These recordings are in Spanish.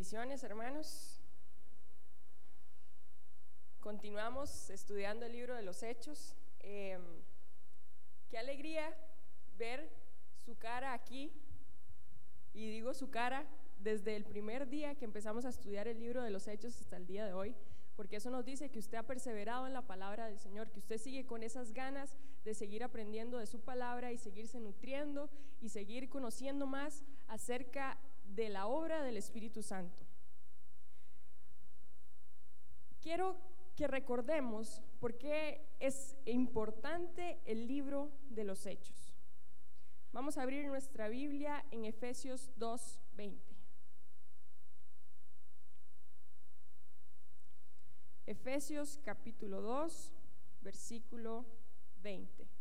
Bendiciones, hermanos. Continuamos estudiando el libro de los Hechos. Em, qué alegría ver su cara aquí. Y digo su cara desde el primer día que empezamos a estudiar el libro de los Hechos hasta el día de hoy, porque eso nos dice que usted ha perseverado en la palabra del Señor, que usted sigue con esas ganas de seguir aprendiendo de su palabra y seguirse nutriendo y seguir conociendo más acerca de la obra del Espíritu Santo. Quiero que recordemos por qué es importante el libro de los Hechos. Vamos a abrir nuestra Biblia en Efesios 2:20. Efesios capítulo 2, versículo 20.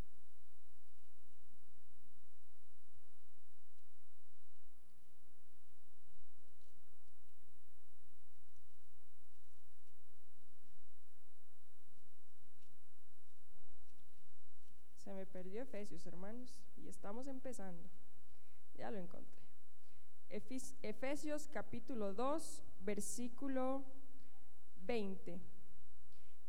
me perdió Efesios, hermanos, y estamos empezando. Ya lo encontré. Efesios capítulo 2, versículo 20.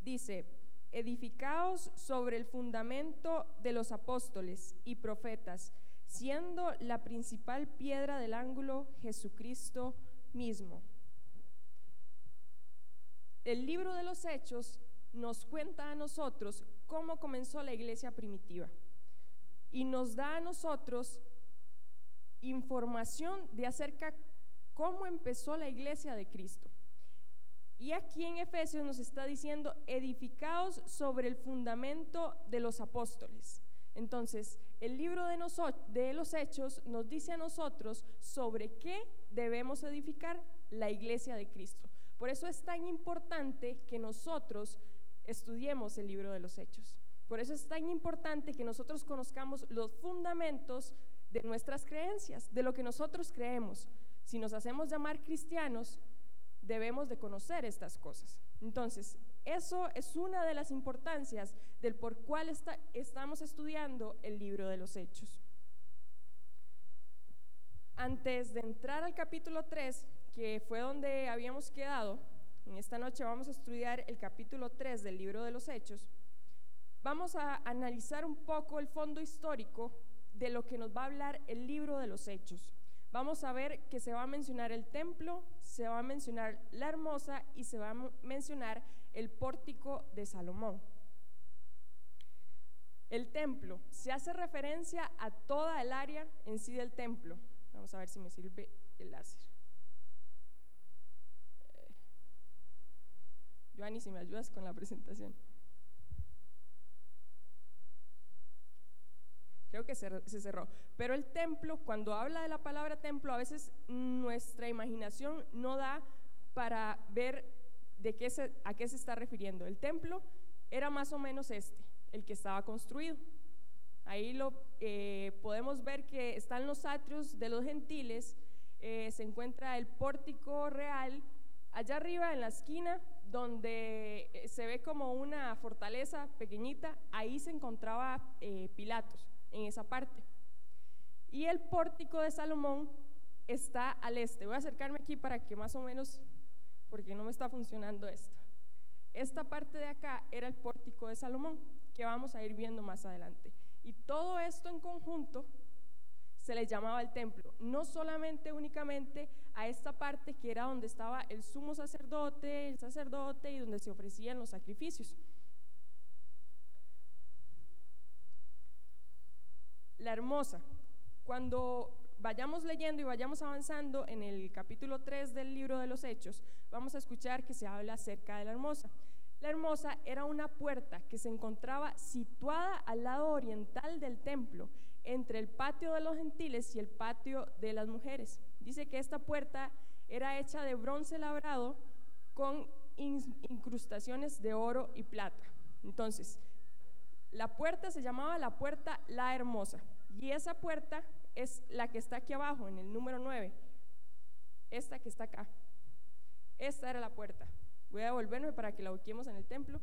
Dice, edificaos sobre el fundamento de los apóstoles y profetas, siendo la principal piedra del ángulo Jesucristo mismo. El libro de los Hechos nos cuenta a nosotros cómo comenzó la iglesia primitiva y nos da a nosotros información de acerca cómo empezó la iglesia de Cristo. Y aquí en Efesios nos está diciendo, edificados sobre el fundamento de los apóstoles. Entonces, el libro de, de los Hechos nos dice a nosotros sobre qué debemos edificar la iglesia de Cristo. Por eso es tan importante que nosotros estudiemos el libro de los hechos. Por eso es tan importante que nosotros conozcamos los fundamentos de nuestras creencias, de lo que nosotros creemos. Si nos hacemos llamar cristianos, debemos de conocer estas cosas. Entonces, eso es una de las importancias del por cual estamos estudiando el libro de los hechos. Antes de entrar al capítulo 3, que fue donde habíamos quedado, en esta noche vamos a estudiar el capítulo 3 del libro de los Hechos. Vamos a analizar un poco el fondo histórico de lo que nos va a hablar el libro de los Hechos. Vamos a ver que se va a mencionar el templo, se va a mencionar la hermosa y se va a mencionar el pórtico de Salomón. El templo se hace referencia a toda el área en sí del templo. Vamos a ver si me sirve el láser. Joanny, si me ayudas con la presentación. Creo que se, cerró. Pero el templo, cuando habla de la palabra templo, a veces nuestra imaginación no da para ver de qué a qué se está refiriendo. El templo era más o menos este, el que estaba construido. Ahí lo eh, podemos ver que están los atrios de los gentiles, eh, se encuentra el pórtico real, allá arriba en la esquina donde eh, se ve como una fortaleza pequeñita, ahí se encontraba eh, Pilatos, en esa parte. Y el pórtico de Salomón está al este. Voy a acercarme aquí para que más o menos, porque no me está funcionando esto. Esta parte de acá era el pórtico de Salomón, que vamos a ir viendo más adelante. Y todo esto en conjunto se le llamaba el templo, no solamente únicamente a esta parte que era donde estaba el sumo sacerdote, el sacerdote y donde se ofrecían los sacrificios. La hermosa, cuando vayamos leyendo y vayamos avanzando en el capítulo 3 del libro de los Hechos, vamos a escuchar que se habla acerca de la hermosa. La hermosa era una puerta que se encontraba situada al lado oriental del templo, entre el patio de los gentiles y el patio de las mujeres. Dice que esta puerta era hecha de bronce labrado con incrustaciones de oro y plata. Entonces, la puerta se llamaba la puerta La Hermosa. Y esa puerta es la que está aquí abajo, en el número 9. Esta que está acá. Esta era la puerta. Voy a devolverme para que la ubiquemos en el templo.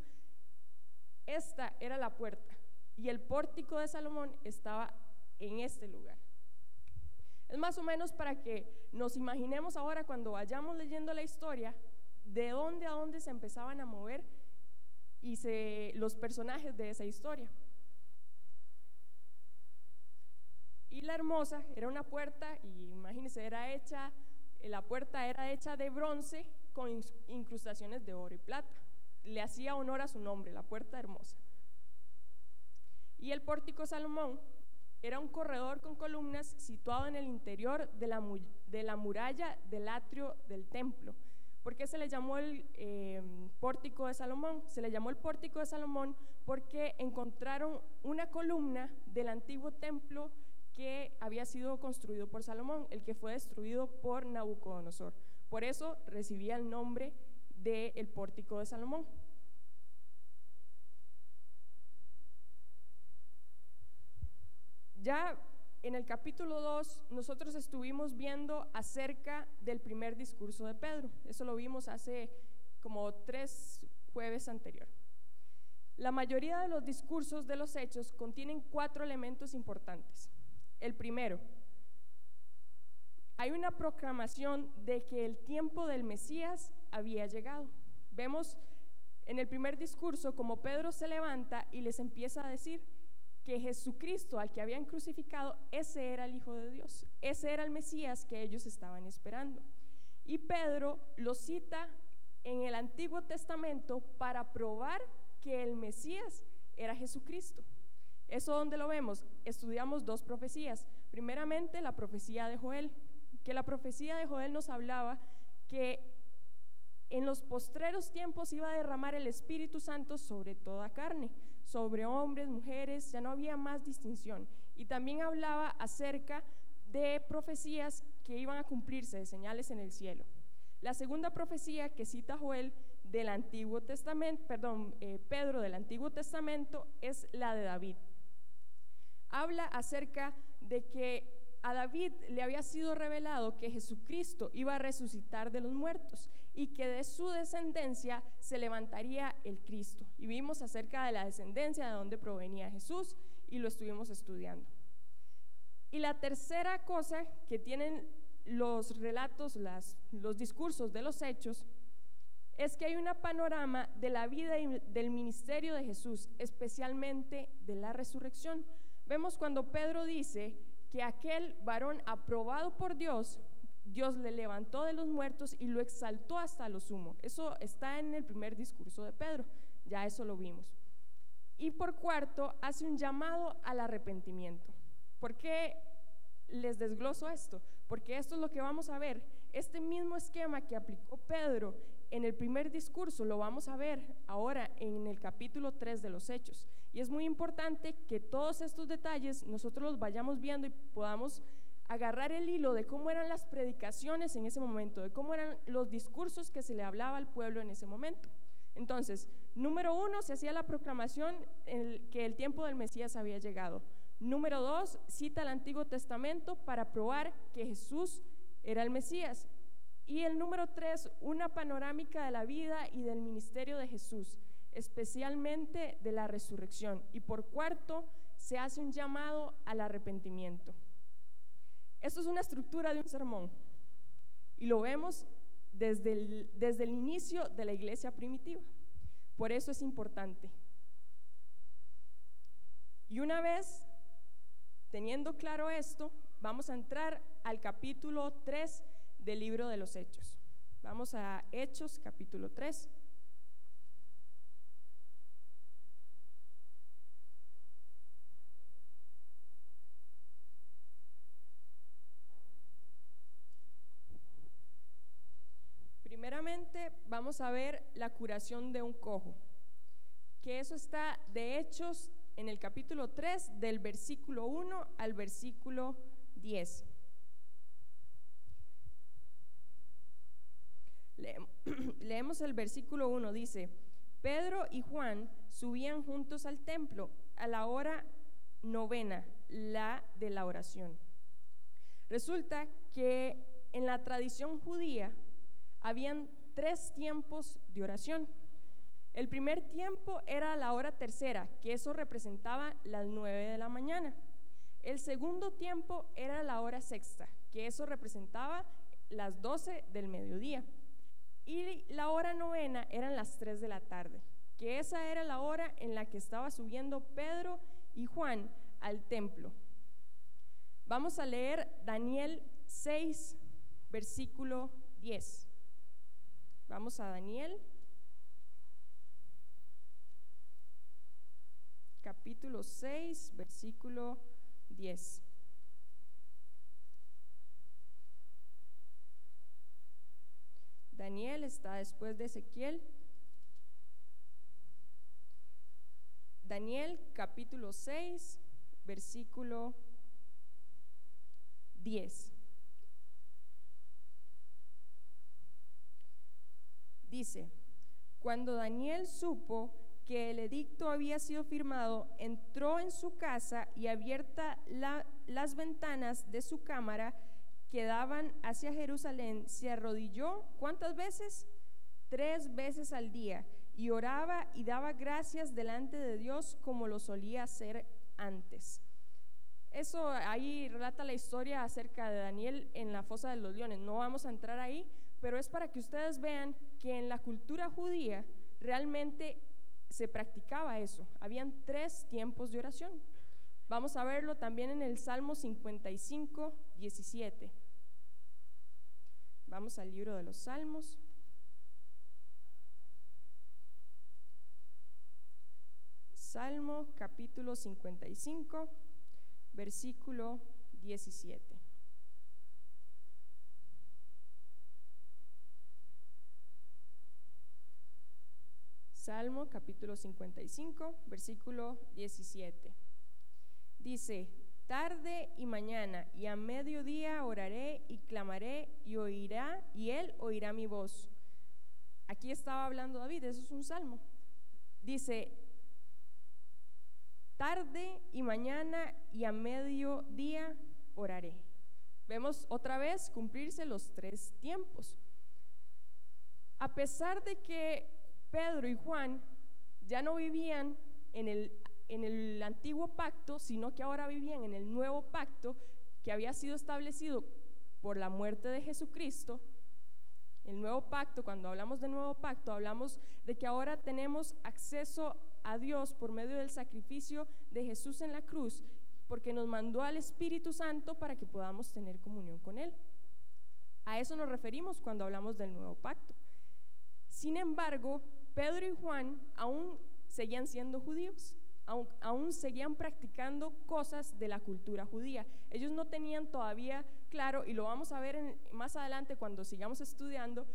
Esta era la puerta y el pórtico de Salomón estaba en este lugar. Es más o menos para que nos imaginemos ahora cuando vayamos leyendo la historia, de dónde a dónde se empezaban a mover y se, los personajes de esa historia. Y la hermosa era una puerta, y imagínense, era hecha, la puerta era hecha de bronce con incrustaciones de oro y plata. Le hacía honor a su nombre, la puerta hermosa. Y el pórtico Salomón era un corredor con columnas situado en el interior de la, de la muralla del atrio del templo. ¿Por qué se le llamó el eh, pórtico de Salomón? Se le llamó el pórtico de Salomón porque encontraron una columna del antiguo templo que había sido construido por Salomón, el que fue destruido por Nabucodonosor. Por eso recibía el nombre del el pórtico de Salomón. Ya en el capítulo 2 nosotros estuvimos viendo acerca del primer discurso de Pedro. Eso lo vimos hace como tres jueves anterior. La mayoría de los discursos de los hechos contienen cuatro elementos importantes. El primero, hay una proclamación de que el tiempo del Mesías había llegado. Vemos en el primer discurso como Pedro se levanta y les empieza a decir, que Jesucristo al que habían crucificado, ese era el Hijo de Dios, ese era el Mesías que ellos estaban esperando. Y Pedro lo cita en el Antiguo Testamento para probar que el Mesías era Jesucristo. ¿Eso donde lo vemos? Estudiamos dos profecías. Primeramente la profecía de Joel, que la profecía de Joel nos hablaba que en los postreros tiempos iba a derramar el Espíritu Santo sobre toda carne sobre hombres, mujeres, ya no había más distinción. Y también hablaba acerca de profecías que iban a cumplirse, de señales en el cielo. La segunda profecía que cita Joel del Antiguo Testamento, perdón, eh, Pedro del Antiguo Testamento es la de David. Habla acerca de que a David le había sido revelado que Jesucristo iba a resucitar de los muertos y que de su descendencia se levantaría el Cristo. Y vimos acerca de la descendencia, de dónde provenía Jesús, y lo estuvimos estudiando. Y la tercera cosa que tienen los relatos, los discursos de los hechos, es que hay un panorama de la vida y del ministerio de Jesús, especialmente de la resurrección. Vemos cuando Pedro dice que aquel varón aprobado por Dios Dios le levantó de los muertos y lo exaltó hasta lo sumo. Eso está en el primer discurso de Pedro, ya eso lo vimos. Y por cuarto, hace un llamado al arrepentimiento. ¿Por qué les desgloso esto? Porque esto es lo que vamos a ver. Este mismo esquema que aplicó Pedro en el primer discurso lo vamos a ver ahora en el capítulo 3 de los Hechos. Y es muy importante que todos estos detalles nosotros los vayamos viendo y podamos agarrar el hilo de cómo eran las predicaciones en ese momento, de cómo eran los discursos que se le hablaba al pueblo en ese momento. Entonces, número uno, se hacía la proclamación que el tiempo del Mesías había llegado. Número dos, cita el Antiguo Testamento para probar que Jesús era el Mesías. Y el número tres, una panorámica de la vida y del ministerio de Jesús, especialmente de la resurrección. Y por cuarto, se hace un llamado al arrepentimiento. Esto es una estructura de un sermón y lo vemos desde el, desde el inicio de la iglesia primitiva. Por eso es importante. Y una vez teniendo claro esto, vamos a entrar al capítulo 3 del libro de los Hechos. Vamos a Hechos capítulo 3. Vamos a ver la curación de un cojo, que eso está de Hechos en el capítulo 3 del versículo 1 al versículo 10. Leemos el versículo 1, dice, Pedro y Juan subían juntos al templo a la hora novena, la de la oración. Resulta que en la tradición judía habían tres tiempos de oración. El primer tiempo era la hora tercera, que eso representaba las nueve de la mañana. El segundo tiempo era la hora sexta, que eso representaba las 12 del mediodía. Y la hora novena eran las 3 de la tarde, que esa era la hora en la que estaba subiendo Pedro y Juan al templo. Vamos a leer Daniel 6, versículo 10. Vamos a Daniel, capítulo 6, versículo 10. Daniel está después de Ezequiel. Daniel capítulo 6, versículo 10. Dice, cuando Daniel supo que el edicto había sido firmado, entró en su casa y abierta las ventanas de su cámara que daban hacia Jerusalén, se arrodilló, ¿cuántas veces? Tres veces al día, y oraba y daba gracias delante de Dios como lo solía hacer antes. Eso ahí relata la historia acerca de Daniel en la fosa de los leones. No vamos a entrar ahí, pero es para que ustedes vean que en la cultura judía realmente se practicaba eso. Habían tres tiempos de oración. Vamos a verlo también en el Salmo 55, 17. Vamos al libro de los Salmos. Salmo capítulo 55, versículo 17. Salmo capítulo 55, versículo 17. Dice, tarde y mañana y a mediodía oraré y clamaré y oirá y él oirá mi voz. Aquí estaba hablando David, eso es un salmo. Dice, tarde y mañana y a mediodía oraré. Vemos otra vez cumplirse los tres tiempos. A pesar de que Pedro y Juan ya no vivían en el, en el antiguo pacto, sino que ahora vivían en el nuevo pacto que había sido establecido por la muerte de Jesucristo. El nuevo pacto, cuando hablamos de nuevo pacto, hablamos de que ahora tenemos acceso a Dios por medio del sacrificio de Jesús en la cruz, porque nos mandó al Espíritu Santo para que podamos tener comunión con Él. A eso nos referimos cuando hablamos del nuevo pacto. Sin embargo, Pedro y Juan aún seguían siendo judíos, aún, seguían practicando cosas de la cultura judía. Ellos no tenían todavía claro, y lo vamos a ver más adelante cuando sigamos estudiando,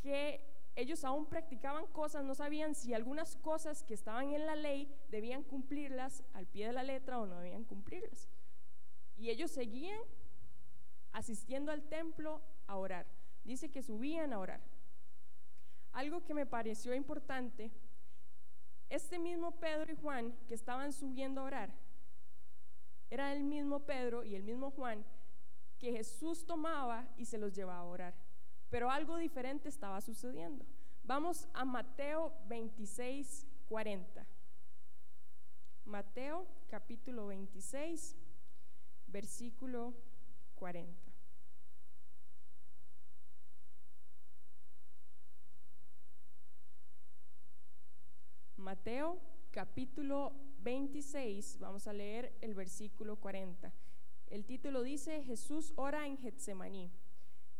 que ellos aún practicaban cosas, no sabían si algunas cosas que estaban en la ley debían cumplirlas al pie de la letra o no debían cumplirlas. Y ellos seguían asistiendo al templo a orar. Dice que subían a orar. Algo que me pareció importante, este mismo Pedro y Juan que estaban subiendo a orar, era el mismo Pedro y el mismo Juan que Jesús tomaba y se los llevaba a orar. Pero algo diferente estaba sucediendo. Vamos a Mateo 26, 40. Mateo capítulo 26, versículo 40. Mateo capítulo 26, vamos a leer el versículo 40. El título dice, Jesús ora en Getsemaní.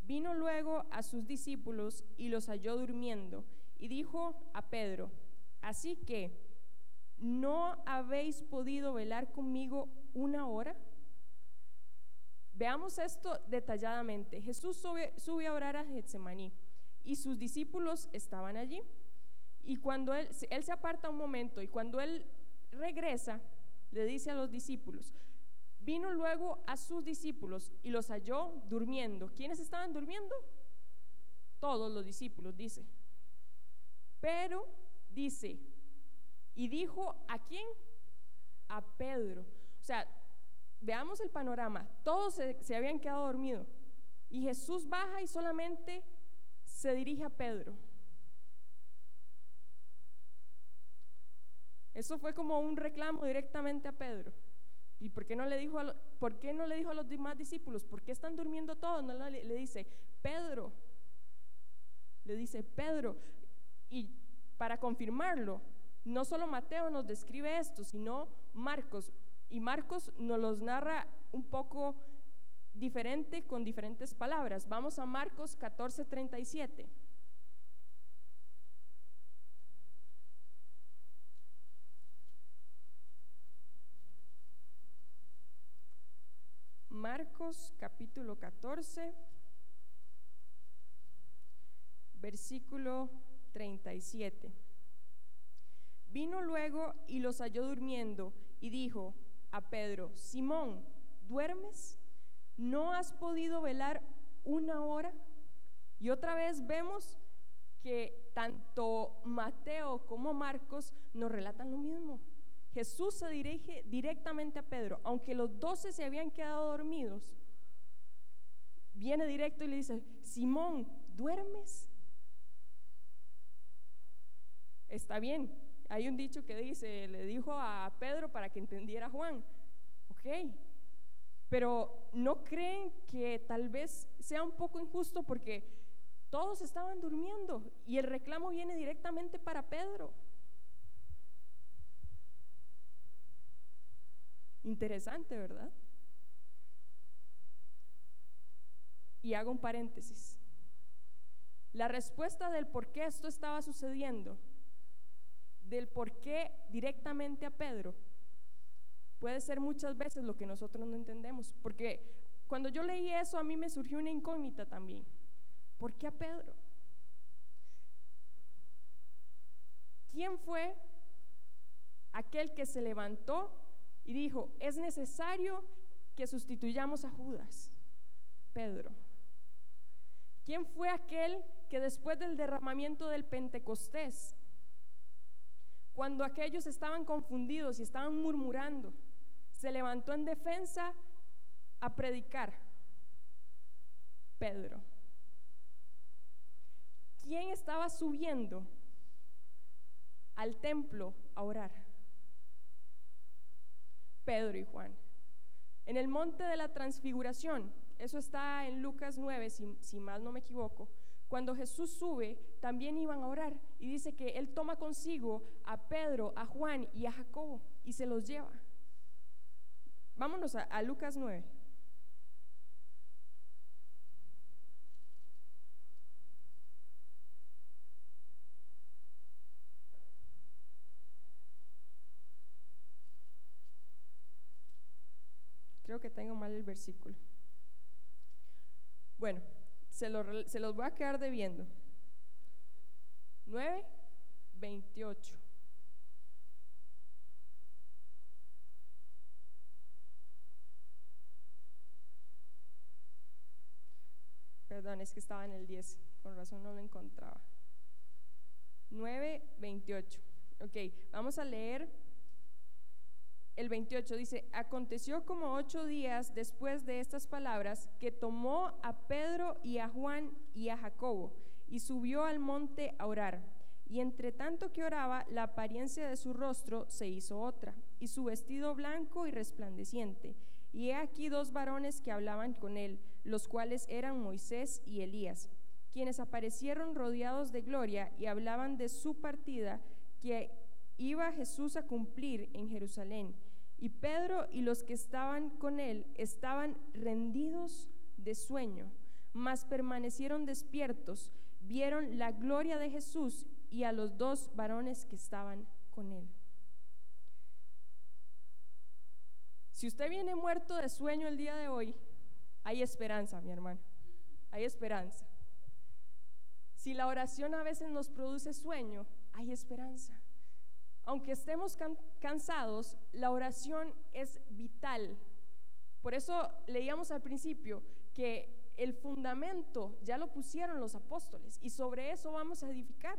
Vino luego a sus discípulos y los halló durmiendo y dijo a Pedro, así que, ¿no habéis podido velar conmigo una hora? Veamos esto detalladamente. Jesús sube, sube a orar a Getsemaní y sus discípulos estaban allí. Y cuando él, se aparta un momento y cuando él regresa, le dice a los discípulos, vino luego a sus discípulos y los halló durmiendo. ¿Quiénes estaban durmiendo? Todos los discípulos, dice. Pero dice, y dijo, ¿a quién? A Pedro. O sea, veamos el panorama. Todos se, se habían quedado dormidos. Y Jesús baja y solamente se dirige a Pedro. Eso fue como un reclamo directamente a Pedro. ¿Y por qué no le dijo a, por qué no le dijo a los demás discípulos? ¿Por qué están durmiendo todos? No le, le dice, Pedro, le dice, Pedro. Y para confirmarlo, no solo Mateo nos describe esto, sino Marcos. Y Marcos nos los narra un poco diferente con diferentes palabras. Vamos a Marcos 14:37. Marcos capítulo 14, versículo 37. Vino luego y los halló durmiendo y dijo a Pedro, Simón, ¿duermes? ¿No has podido velar una hora? Y otra vez vemos que tanto Mateo como Marcos nos relatan lo mismo. Jesús se dirige directamente a Pedro, aunque los doce se habían quedado dormidos. Viene directo y le dice, Simón, ¿duermes? Está bien, hay un dicho que dice, le dijo a Pedro para que entendiera Juan, ok, pero ¿no creen que tal vez sea un poco injusto porque todos estaban durmiendo y el reclamo viene directamente para Pedro? Interesante, ¿verdad? Y hago un paréntesis. La respuesta del por qué esto estaba sucediendo, del por qué directamente a Pedro, puede ser muchas veces lo que nosotros no entendemos. Porque cuando yo leí eso a mí me surgió una incógnita también. ¿Por qué a Pedro? ¿Quién fue aquel que se levantó y dijo, es necesario que sustituyamos a Judas, Pedro. ¿Quién fue aquel que después del derramamiento del Pentecostés, cuando aquellos estaban confundidos y estaban murmurando, se levantó en defensa a predicar? Pedro. ¿Quién estaba subiendo al templo a orar? Pedro y Juan. En el monte de la transfiguración, eso está en Lucas 9, si, si mal no me equivoco, cuando Jesús sube, también iban a orar y dice que Él toma consigo a Pedro, a Juan y a Jacobo y se los lleva. Vámonos a, a Lucas 9. Creo que tengo mal el versículo. Bueno, se, se los voy a quedar debiendo. 9, 28. Perdón, es que estaba en el 10, por razón no lo encontraba. 9, 28. Ok, vamos a leer el 28 dice, aconteció como ocho días después de estas palabras que tomó a Pedro y a Juan y a Jacobo y subió al monte a orar. Y entre tanto que oraba, la apariencia de su rostro se hizo otra, y su vestido blanco y resplandeciente. Y he aquí dos varones que hablaban con él, los cuales eran Moisés y Elías, quienes aparecieron rodeados de gloria y hablaban de su partida que iba Jesús a cumplir en Jerusalén. Y Pedro y los que estaban con él estaban rendidos de sueño, mas permanecieron despiertos, vieron la gloria de Jesús y a los dos varones que estaban con él. Si usted viene muerto de sueño el día de hoy, hay esperanza, mi hermano. Hay esperanza. Si la oración a veces nos produce sueño, hay esperanza. Aunque estemos cansados, la oración es vital. Por eso leíamos al principio que el fundamento ya lo pusieron los apóstoles y sobre eso vamos a edificar.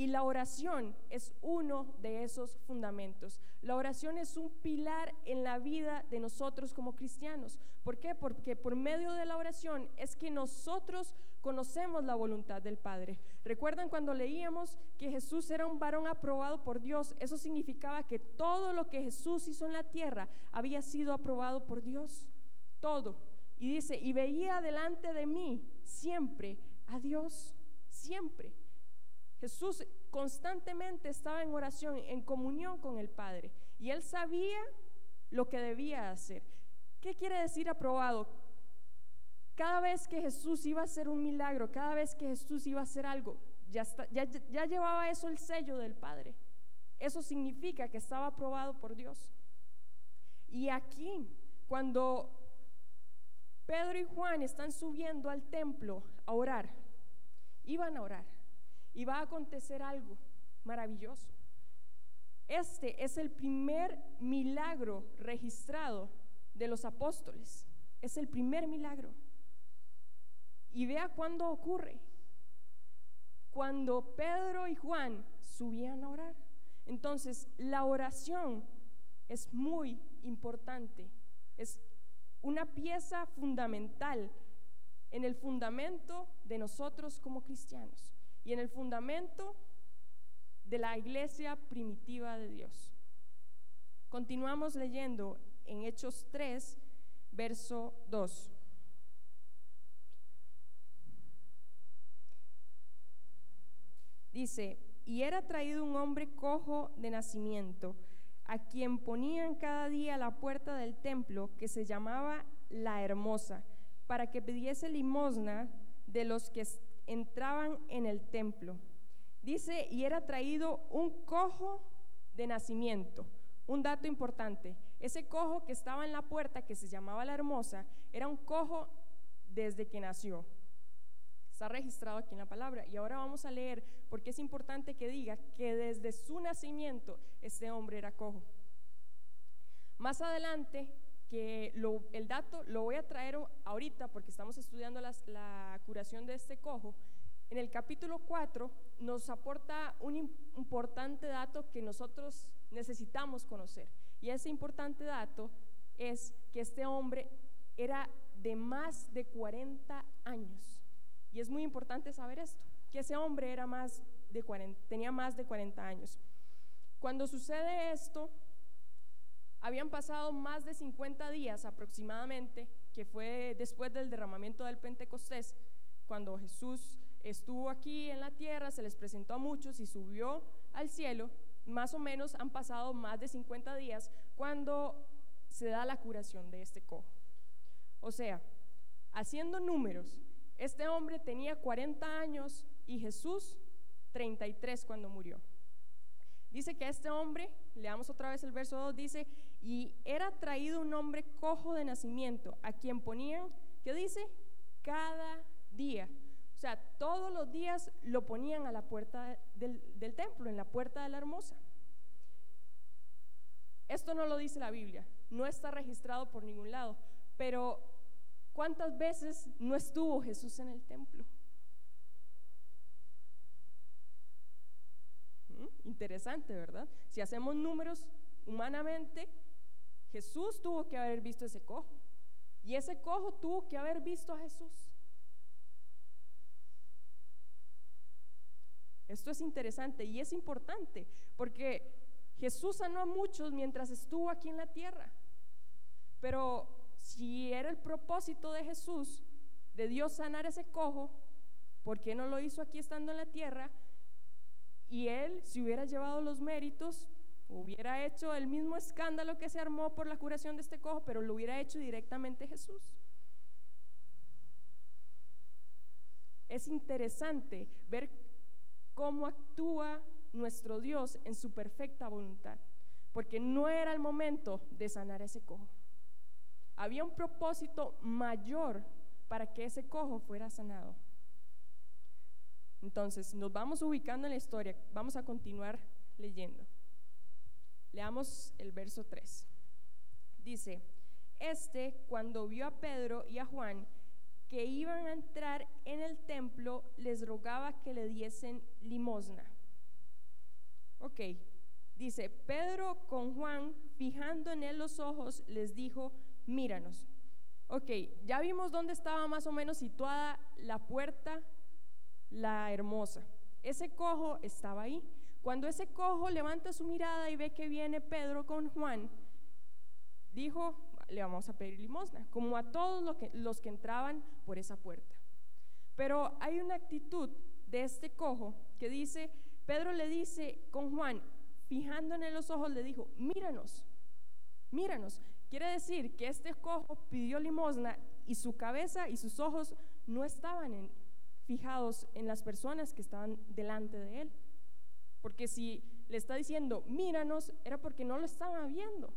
Y la oración es uno de esos fundamentos. La oración es un pilar en la vida de nosotros como cristianos. ¿Por qué? Porque por medio de la oración es que nosotros conocemos la voluntad del Padre. ¿Recuerdan cuando leíamos que Jesús era un varón aprobado por Dios? Eso significaba que todo lo que Jesús hizo en la tierra había sido aprobado por Dios. Todo. Y dice, y veía delante de mí siempre a Dios, siempre. Jesús constantemente estaba en oración, en comunión con el Padre. Y él sabía lo que debía hacer. ¿Qué quiere decir aprobado? Cada vez que Jesús iba a hacer un milagro, cada vez que Jesús iba a hacer algo, ya, ya, llevaba eso el sello del Padre. Eso significa que estaba aprobado por Dios. Y aquí, cuando Pedro y Juan están subiendo al templo a orar, iban a orar, y va a acontecer algo maravilloso. Este es el primer milagro registrado de los apóstoles. Es el primer milagro. Y vea cuándo ocurre. Cuando Pedro y Juan subían a orar. Entonces, la oración es muy importante. Es una pieza fundamental en el fundamento de nosotros como cristianos y en el fundamento de la iglesia primitiva de Dios. Continuamos leyendo en Hechos 3, verso 2. Dice, y era traído un hombre cojo de nacimiento, a quien ponían cada día la puerta del templo, que se llamaba la Hermosa, para que pidiese limosna de los que entraban en el templo. Dice, y era traído un cojo de nacimiento. Un dato importante, ese cojo que estaba en la puerta, que se llamaba la hermosa, era un cojo desde que nació. Está registrado aquí en la palabra. Y ahora vamos a leer porque es importante que diga que desde su nacimiento este hombre era cojo. Más adelante, que el dato lo voy a traer ahorita porque estamos estudiando la curación de este cojo, en el capítulo 4 nos aporta un importante dato que nosotros necesitamos conocer. Y ese importante dato es que este hombre era de más de 40 años. Y es muy importante saber esto, que ese hombre era más de 40, tenía más de 40 años. Cuando sucede esto, habían pasado más de 50 días aproximadamente, que fue después del derramamiento del Pentecostés, cuando Jesús estuvo aquí en la tierra, se les presentó a muchos y subió al cielo. Más o menos han pasado más de 50 días cuando se da la curación de este cojo. O sea, haciendo números, este hombre tenía 40 años y Jesús 33 cuando murió. Dice que este hombre, leamos otra vez el verso 2, dice, y era traído un hombre cojo de nacimiento, a quien ponían, ¿qué dice? Cada día. O sea, todos los días lo ponían a la puerta del, templo, en la puerta de la hermosa. Esto no lo dice la Biblia, no está registrado por ningún lado, pero ¿cuántas veces no estuvo Jesús en el templo? Interesante, ¿verdad? Si hacemos números humanamente, Jesús tuvo que haber visto ese cojo. Y ese cojo tuvo que haber visto a Jesús. Esto es interesante y es importante porque Jesús sanó a muchos mientras estuvo aquí en la tierra. Pero si era el propósito de Jesús, de Dios sanar ese cojo, ¿por qué no lo hizo aquí estando en la tierra? Y él, si hubiera llevado los méritos, hubiera hecho el mismo escándalo que se armó por la curación de este cojo, pero lo hubiera hecho directamente Jesús. Es interesante ver cómo actúa nuestro Dios en su perfecta voluntad, porque no era el momento de sanar ese cojo. Había un propósito mayor para que ese cojo fuera sanado. Entonces, nos vamos ubicando en la historia, vamos a continuar leyendo. Leamos el verso 3. Dice, este cuando vio a Pedro y a Juan que iban a entrar en el templo, les rogaba que le diesen limosna. Ok, dice, Pedro con Juan, fijando en él los ojos, les dijo, míranos. Ok, ya vimos dónde estaba más o menos situada la puerta, la hermosa. Ese cojo estaba ahí. Cuando ese cojo levanta su mirada y ve que viene Pedro con Juan, dijo, le vamos a pedir limosna, como a todos los que, entraban por esa puerta. Pero hay una actitud de este cojo que dice, Pedro le dice con Juan, fijando en los ojos, le dijo, míranos, míranos. Quiere decir que este cojo pidió limosna y su cabeza y sus ojos no estaban fijados en las personas que estaban delante de él. Porque si le está diciendo, míranos, era porque no lo estaba viendo.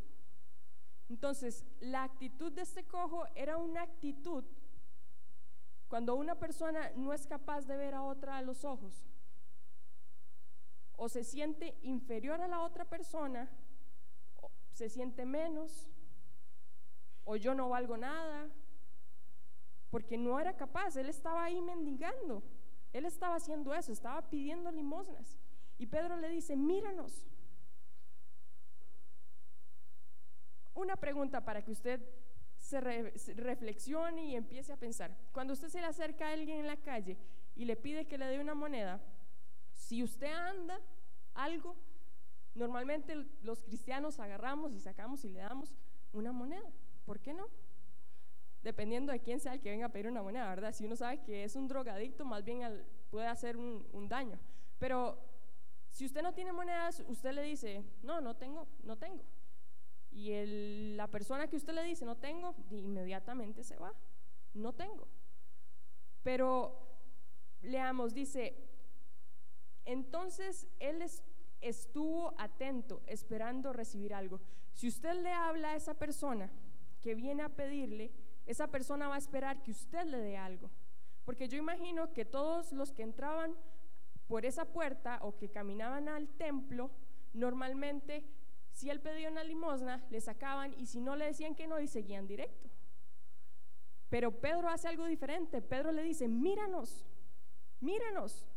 Entonces, la actitud de este cojo era una actitud cuando una persona no es capaz de ver a otra a los ojos, o se siente inferior a la otra persona, o se siente menos, o yo no valgo nada, porque no era capaz, él estaba ahí mendigando, él estaba haciendo eso, estaba pidiendo limosnas. Y Pedro le dice, míranos. Una pregunta para que usted se, reflexione y empiece a pensar. Cuando usted se le acerca a alguien en la calle y le pide que le dé una moneda, si usted anda algo, normalmente los cristianos agarramos y sacamos y le damos una moneda. ¿Por qué no? Dependiendo de quién sea el que venga a pedir una moneda, ¿verdad? Si uno sabe que es un drogadicto, más bien puede hacer un, daño. Pero si usted no tiene monedas, usted le dice, no, no tengo, no tengo. Y la persona que usted le dice, no tengo, inmediatamente se va, no tengo. Pero leamos, dice, entonces él estuvo atento, esperando recibir algo. Si usted le habla a esa persona que viene a pedirle, esa persona va a esperar que usted le dé algo. Porque yo imagino que todos los que entraban por esa puerta o que caminaban al templo, normalmente si él pedía una limosna, le sacaban y si no le decían que no, y seguían directo. Pero Pedro hace algo diferente. Pedro le dice, míranos, míranos.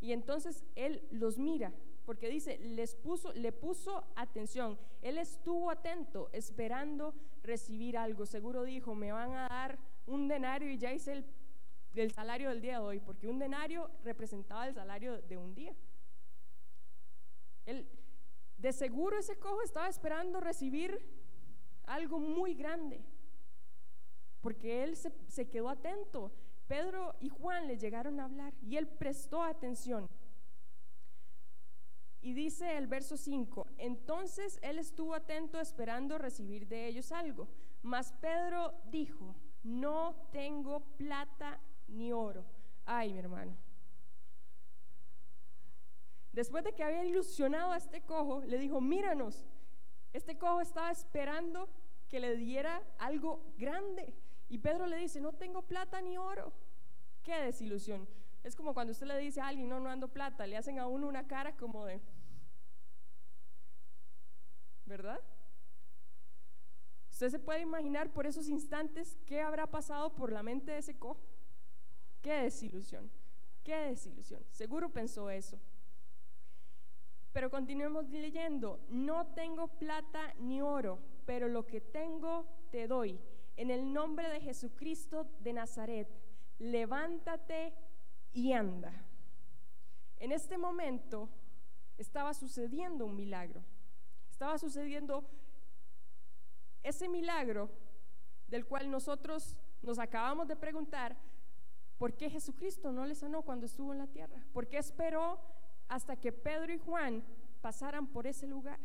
Y entonces él los mira, porque dice, les puso, le puso atención. Él estuvo atento, esperando recibir algo. Seguro dijo, me van a dar un denario y ya hice el, el salario del día de hoy, porque un denario representaba el salario de un día. Él, de seguro ese cojo estaba esperando recibir algo muy grande, porque él se, se quedó atento. Pedro y Juan le llegaron a hablar y él prestó atención. Y dice el verso 5, entonces él estuvo atento esperando recibir de ellos algo. Mas Pedro dijo, no tengo plata ni oro. Ay, mi hermano. Después de que había ilusionado a este cojo, le dijo, míranos, este cojo estaba esperando que le diera algo grande. Y Pedro le dice, no tengo plata ni oro. Qué desilusión. Es como cuando usted le dice a alguien, no, no ando plata, le hacen a uno una cara como de, ¿verdad? Usted se puede imaginar por esos instantes qué habrá pasado por la mente de ese cojo. Qué desilusión, qué desilusión. Seguro pensó eso. Pero continuemos leyendo, no tengo plata ni oro, pero lo que tengo te doy. En el nombre de Jesucristo de Nazaret, levántate y anda. En este momento estaba sucediendo un milagro. Estaba sucediendo ese milagro del cual nosotros nos acabamos de preguntar, ¿por qué Jesucristo no le sanó cuando estuvo en la tierra? ¿Por qué esperó hasta que Pedro y Juan pasaran por ese lugar.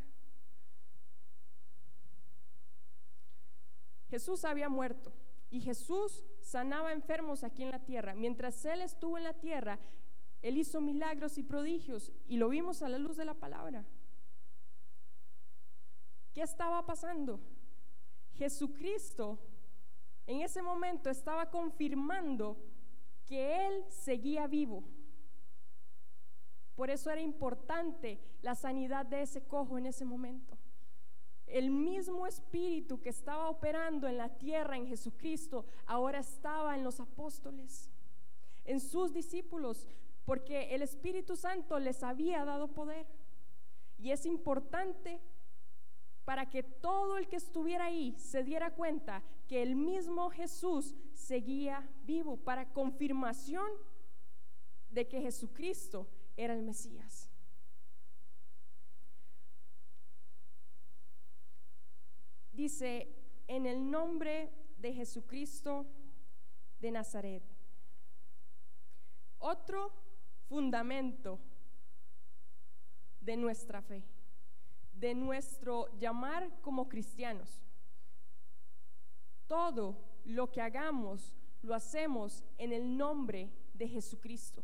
Jesús había muerto y Jesús sanaba enfermos aquí en la tierra. Mientras Él estuvo en la tierra, Él hizo milagros y prodigios y lo vimos a la luz de la palabra. ¿Qué estaba pasando? Jesucristo en ese momento estaba confirmando seguía vivo. Por eso era importante la sanidad de ese cojo en ese momento. El mismo espíritu que estaba operando en la tierra en Jesucristo ahora estaba en los apóstoles, en sus discípulos, porque el Espíritu Santo les había dado poder. Y es importante para que todo el que estuviera ahí se diera cuenta que el mismo Jesús seguía vivo, para confirmación de que Jesucristo era el Mesías. Dice, en el nombre de Jesucristo de Nazaret. Otro fundamento de nuestra fe, de nuestro llamar como cristianos. Todo lo que hagamos lo hacemos en el nombre de Jesucristo.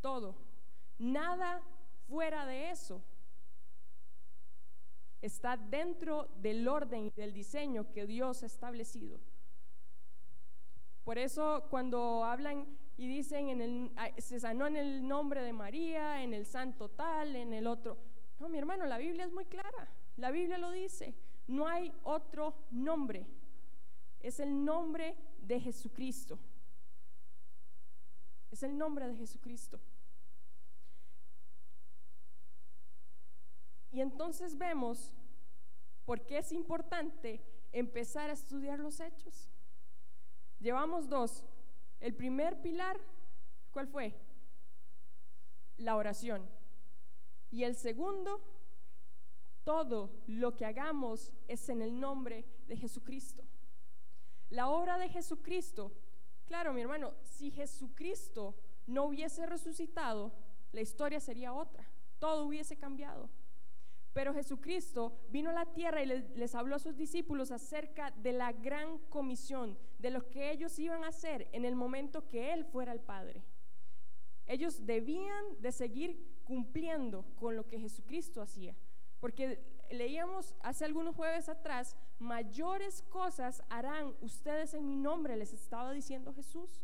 Todo. Nada fuera de eso está dentro del orden y del diseño que Dios ha establecido. Por eso cuando hablan y dicen en el, se sanó en el nombre de María, en el santo tal, en el otro. No, mi hermano, la Biblia es muy clara. La Biblia lo dice. No hay otro nombre. Es el nombre de Jesucristo. Es el nombre de Jesucristo. Y entonces vemos por qué es importante empezar a estudiar los hechos. Llevamos dos. El primer pilar, ¿cuál fue? La oración. Y el segundo, todo lo que hagamos es en el nombre de Jesucristo. La obra de Jesucristo, claro, mi hermano, si Jesucristo no hubiese resucitado, la historia sería otra, todo hubiese cambiado. Pero Jesucristo vino a la tierra y les, habló a sus discípulos acerca de la gran comisión, de lo que ellos iban a hacer en el momento que Él fuera el Padre. Ellos debían de seguir cumpliendo con lo que Jesucristo hacía, porque leíamos hace algunos jueves atrás, mayores cosas harán ustedes en mi nombre, les estaba diciendo Jesús,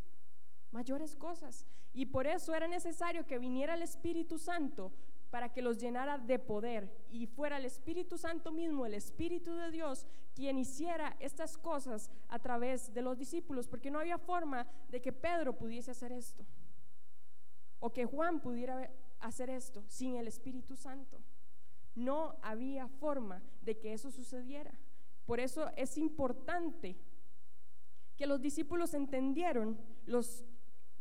mayores cosas. Y por eso era necesario que viniera el Espíritu Santo para que los llenara de poder y fuera el Espíritu Santo mismo, el Espíritu de Dios, quien hiciera estas cosas a través de los discípulos, porque no había forma de que Pedro pudiese hacer esto o que Juan pudiera hacer esto sin el Espíritu Santo. No había forma de que eso sucediera. Por eso es importante que los discípulos entendieron los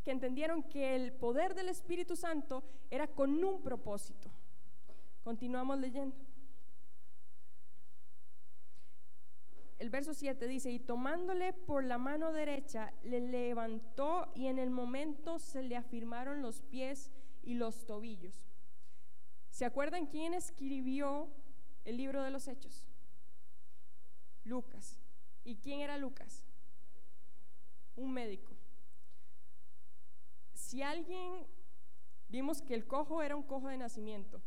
que entendieron que el poder del Espíritu Santo era con un propósito. Continuamos leyendo. El verso 7 dice, y tomándole por la mano derecha, le levantó y en el momento se le afirmaron los pies y los tobillos. ¿Se acuerdan quién escribió el libro de los Hechos? Lucas. ¿Y quién era Lucas? Un médico si alguien, vimos que el cojo era un cojo de nacimiento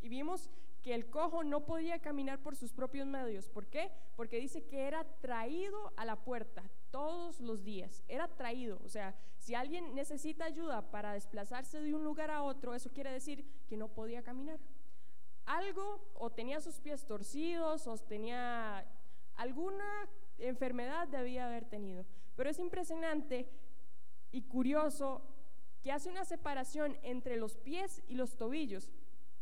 y vimos que el cojo no podía caminar por sus propios medios. ¿Por qué? Porque dice que era traído a la puerta todos los días. Era traído. O sea, si alguien necesita ayuda para desplazarse de un lugar a otro, eso quiere decir que no podía caminar. Algo o tenía sus pies torcidos o tenía alguna enfermedad debía haber tenido. Pero es impresionante y curioso que hace una separación entre los pies y los tobillos.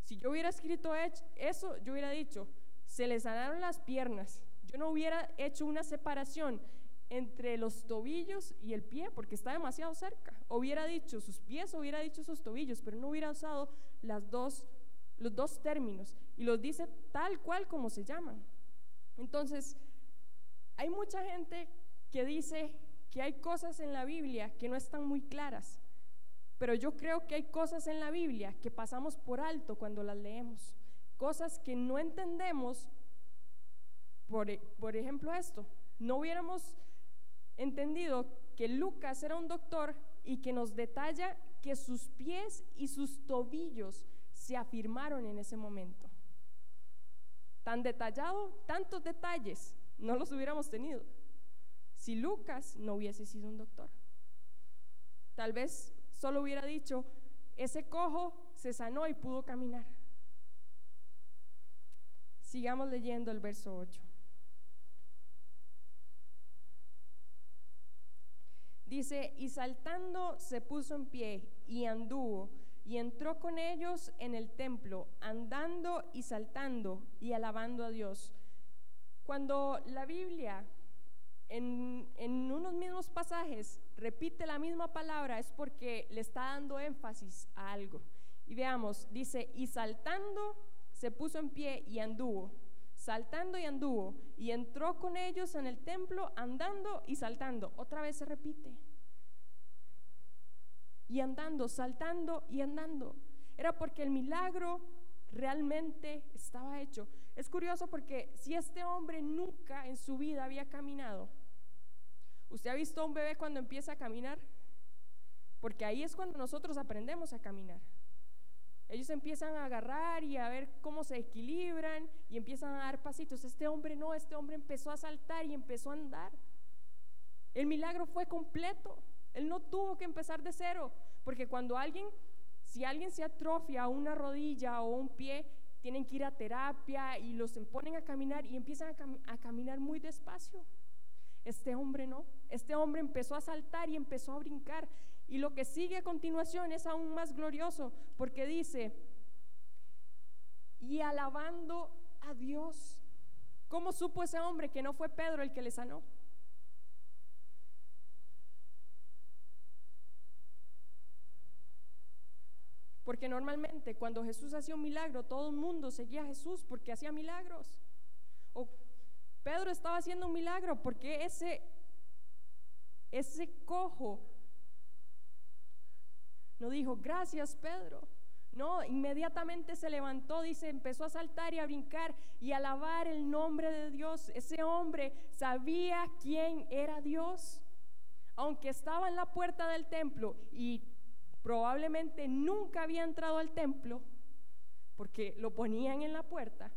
Si yo hubiera escrito eso, yo hubiera dicho, se le sanaron las piernas. Yo no hubiera hecho una separación entre los tobillos y el pie porque está demasiado cerca. Hubiera dicho sus pies, hubiera dicho sus tobillos, pero no hubiera usado las dos, los dos términos y los dice tal cual como se llaman. Entonces, hay mucha gente que dice que hay cosas en la Biblia que no están muy claras. Pero yo creo que hay cosas en la Biblia que pasamos por alto cuando las leemos. Cosas que no entendemos. Por, e, por ejemplo, esto. No hubiéramos entendido que Lucas era un doctor y que nos detalla que sus pies y sus tobillos se afirmaron en ese momento. Tan detallado, tantos detalles, no los hubiéramos tenido si Lucas no hubiese sido un doctor. Tal vez solo hubiera dicho, ese cojo se sanó y pudo caminar. Sigamos leyendo el verso 8. Dice, y saltando se puso en pie y anduvo y entró con ellos en el templo, andando y saltando y alabando a Dios. Cuando la Biblia en, en, unos mismos pasajes repite la misma palabra es porque le está dando énfasis a algo. Y veamos, dice, y saltando se puso en pie y anduvo, saltando y anduvo, y entró con ellos en el templo andando y saltando. Otra vez se repite y andando, saltando y andando. Era porque el milagro realmente estaba hecho. Es curioso porque si este hombre nunca en su vida había caminado, ¿usted ha visto a un bebé cuando empieza a caminar? Porque ahí es cuando nosotros aprendemos a caminar. Ellos empiezan a agarrar y a ver cómo se equilibran y empiezan a dar pasitos. Este hombre no, este hombre empezó a saltar y empezó a andar. El milagro fue completo. Él no tuvo que empezar de cero, porque cuando alguien, si alguien se atrofia una rodilla o un pie, tienen que ir a terapia y los ponen a caminar y empiezan a, a caminar muy despacio. Este hombre no, este hombre empezó a saltar y empezó a brincar. Y lo que sigue a continuación es aún más glorioso, porque dice, y alabando a Dios. ¿Cómo supo ese hombre que no fue Pedro el que le sanó? Porque normalmente cuando Jesús hacía un milagro, todo el mundo seguía a Jesús porque hacía milagros. O Pedro estaba haciendo un milagro porque ese, ese cojo no dijo, gracias Pedro. No, inmediatamente se levantó, dice, empezó a saltar y a brincar y a alabar el nombre de Dios. Ese hombre sabía quién era Dios. Aunque estaba en la puerta del templo y probablemente nunca había entrado al templo porque lo ponían en la puerta.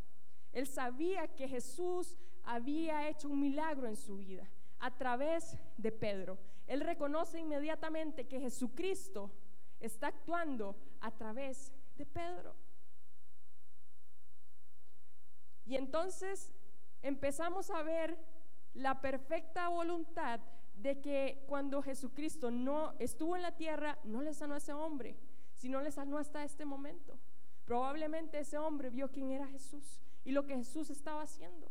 Él sabía que Jesús había hecho un milagro en su vida a través de Pedro. Él reconoce inmediatamente que Jesucristo está actuando a través de Pedro. Y entonces empezamos a ver la perfecta voluntad de que cuando Jesucristo no estuvo en la tierra, no le sanó a ese hombre, sino le sanó hasta este momento. Probablemente ese hombre vio quién era Jesús y lo que Jesús estaba haciendo.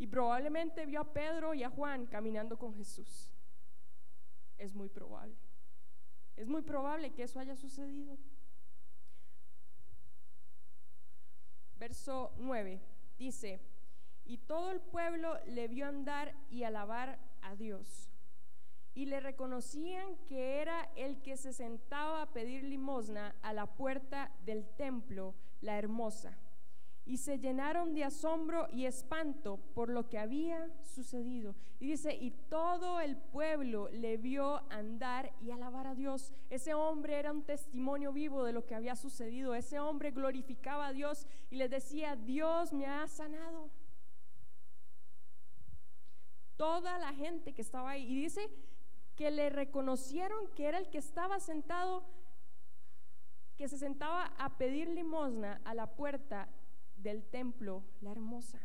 Y probablemente vio a Pedro y a Juan caminando con Jesús. Es muy probable. Es muy probable que eso haya sucedido. Verso 9 dice, y todo el pueblo le vio andar y alabar a Dios. Y le reconocían que era el que se sentaba a pedir limosna a la puerta del templo, la hermosa. Y se llenaron de asombro y espanto por lo que había sucedido. Y dice, y todo el pueblo le vio andar y alabar a Dios. Ese hombre era un testimonio vivo de lo que había sucedido. Ese hombre glorificaba a Dios y le decía, Dios me ha sanado toda la gente que estaba ahí. Y dice que le reconocieron que era el que estaba sentado, que se sentaba a pedir limosna a la puerta del templo, la hermosa.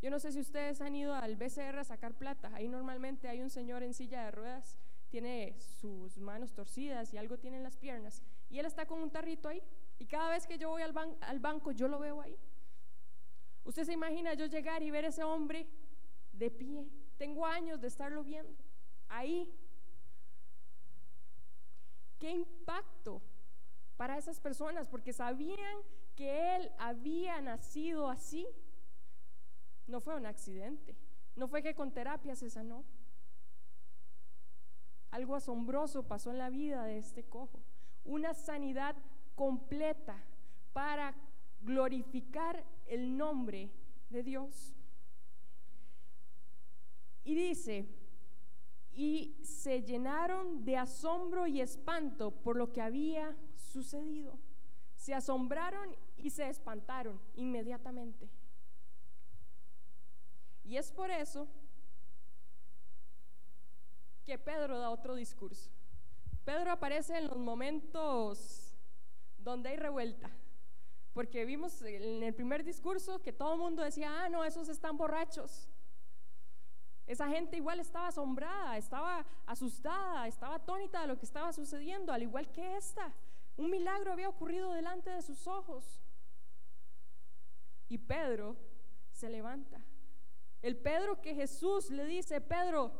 Yo no sé si ustedes han ido al BCR a sacar plata. Ahí normalmente hay un señor en silla de ruedas, tiene sus manos torcidas y algo tiene en las piernas. Y él está con un tarrito ahí. Y cada vez que yo voy al, al banco, yo lo veo ahí. Usted se imagina yo llegar y ver ese hombre de pie. Tengo años de estarlo viendo. Ahí. ¿Qué impacto para esas personas? Porque sabían que él había nacido así. No fue un accidente. No fue que con terapia se sanó. Algo asombroso pasó en la vida de este cojo. Una sanidad completa para glorificar el nombre de Dios. Y dice, y se llenaron de asombro y espanto por lo que había sucedido. Se asombraron y se espantaron inmediatamente. Y es por eso que Pedro da otro discurso. Pedro aparece en los momentos donde hay revuelta, porque vimos en el primer discurso que todo el mundo decía, ah, no, esos están borrachos. Esa gente igual estaba asombrada, estaba asustada, estaba atónita de lo que estaba sucediendo, al igual que esta. Un milagro había ocurrido delante de sus ojos. Y Pedro se levanta. El Pedro que Jesús le dice, Pedro,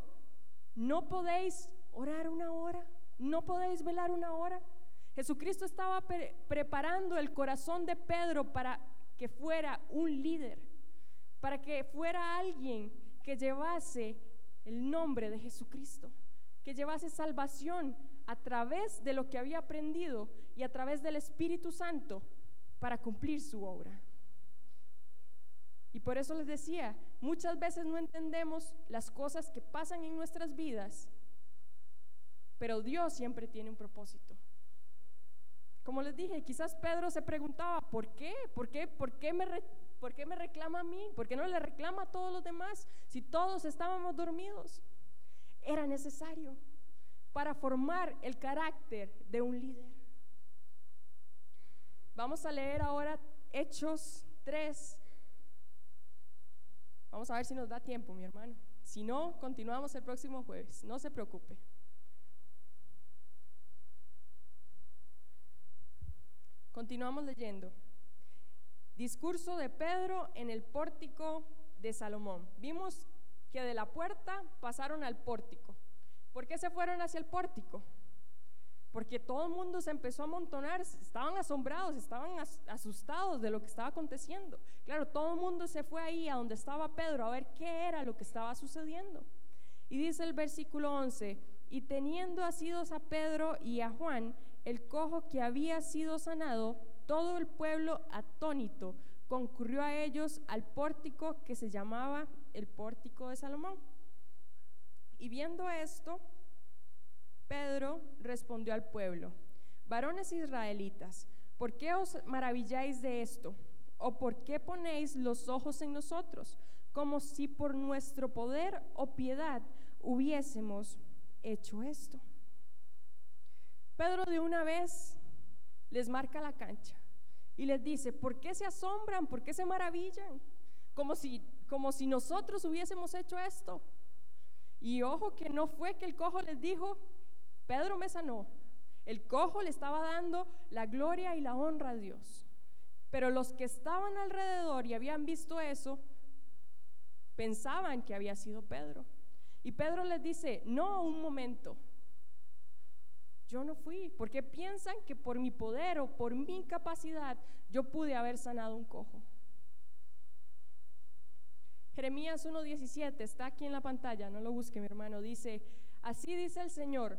¿no podéis orar una hora? ¿No podéis velar una hora? Jesucristo estaba preparando el corazón de Pedro para que fuera un líder, para que fuera alguien que llevase el nombre de Jesucristo, que llevase salvación a través de lo que había aprendido y a través del Espíritu Santo para cumplir su obra. Y por eso les decía, muchas veces no entendemos las cosas que pasan en nuestras vidas, pero Dios siempre tiene un propósito. Como les dije, quizás Pedro se preguntaba, ¿por qué? ¿Por qué? ¿Por qué me, ¿Por qué me reclama a mí? ¿Por qué no le reclama a todos los demás si todos estábamos dormidos? Era necesario para formar el carácter de un líder. Vamos a leer ahora Hechos 3. Vamos a ver si nos da tiempo, mi hermano. Si no, continuamos el próximo jueves. No se preocupe. Continuamos leyendo. Discurso de Pedro en el pórtico de Salomón. Vimos que de la puerta pasaron al pórtico. ¿Por qué se fueron hacia el pórtico? Porque todo el mundo se empezó a amontonar, estaban asombrados, estaban asustados de lo que estaba aconteciendo. Claro, todo el mundo se fue ahí a donde estaba Pedro a ver qué era lo que estaba sucediendo. Y dice el versículo 11, y teniendo asidos a Pedro y a Juan, el cojo que había sido sanado, todo el pueblo atónito concurrió a ellos al pórtico que se llamaba el pórtico de Salomón. Y viendo esto, Pedro respondió al pueblo, varones israelitas, ¿por qué os maravilláis de esto? ¿O por qué ponéis los ojos en nosotros, como si por nuestro poder o piedad hubiésemos hecho esto? Pedro de una vez les marca la cancha y les dice, ¿por qué se asombran? ¿Por qué se maravillan? Como si, como si nosotros hubiésemos hecho esto. Y ojo que no fue que el cojo les dijo, Pedro me sanó. El cojo le estaba dando la gloria y la honra a Dios. Pero los que estaban alrededor y habían visto eso, pensaban que había sido Pedro. Y Pedro les dice, no, un momento, yo no fui, porque piensan que por mi poder o por mi capacidad yo pude haber sanado un cojo. Jeremías 1.17 está aquí en la pantalla, no lo busque mi hermano, dice, así dice el Señor,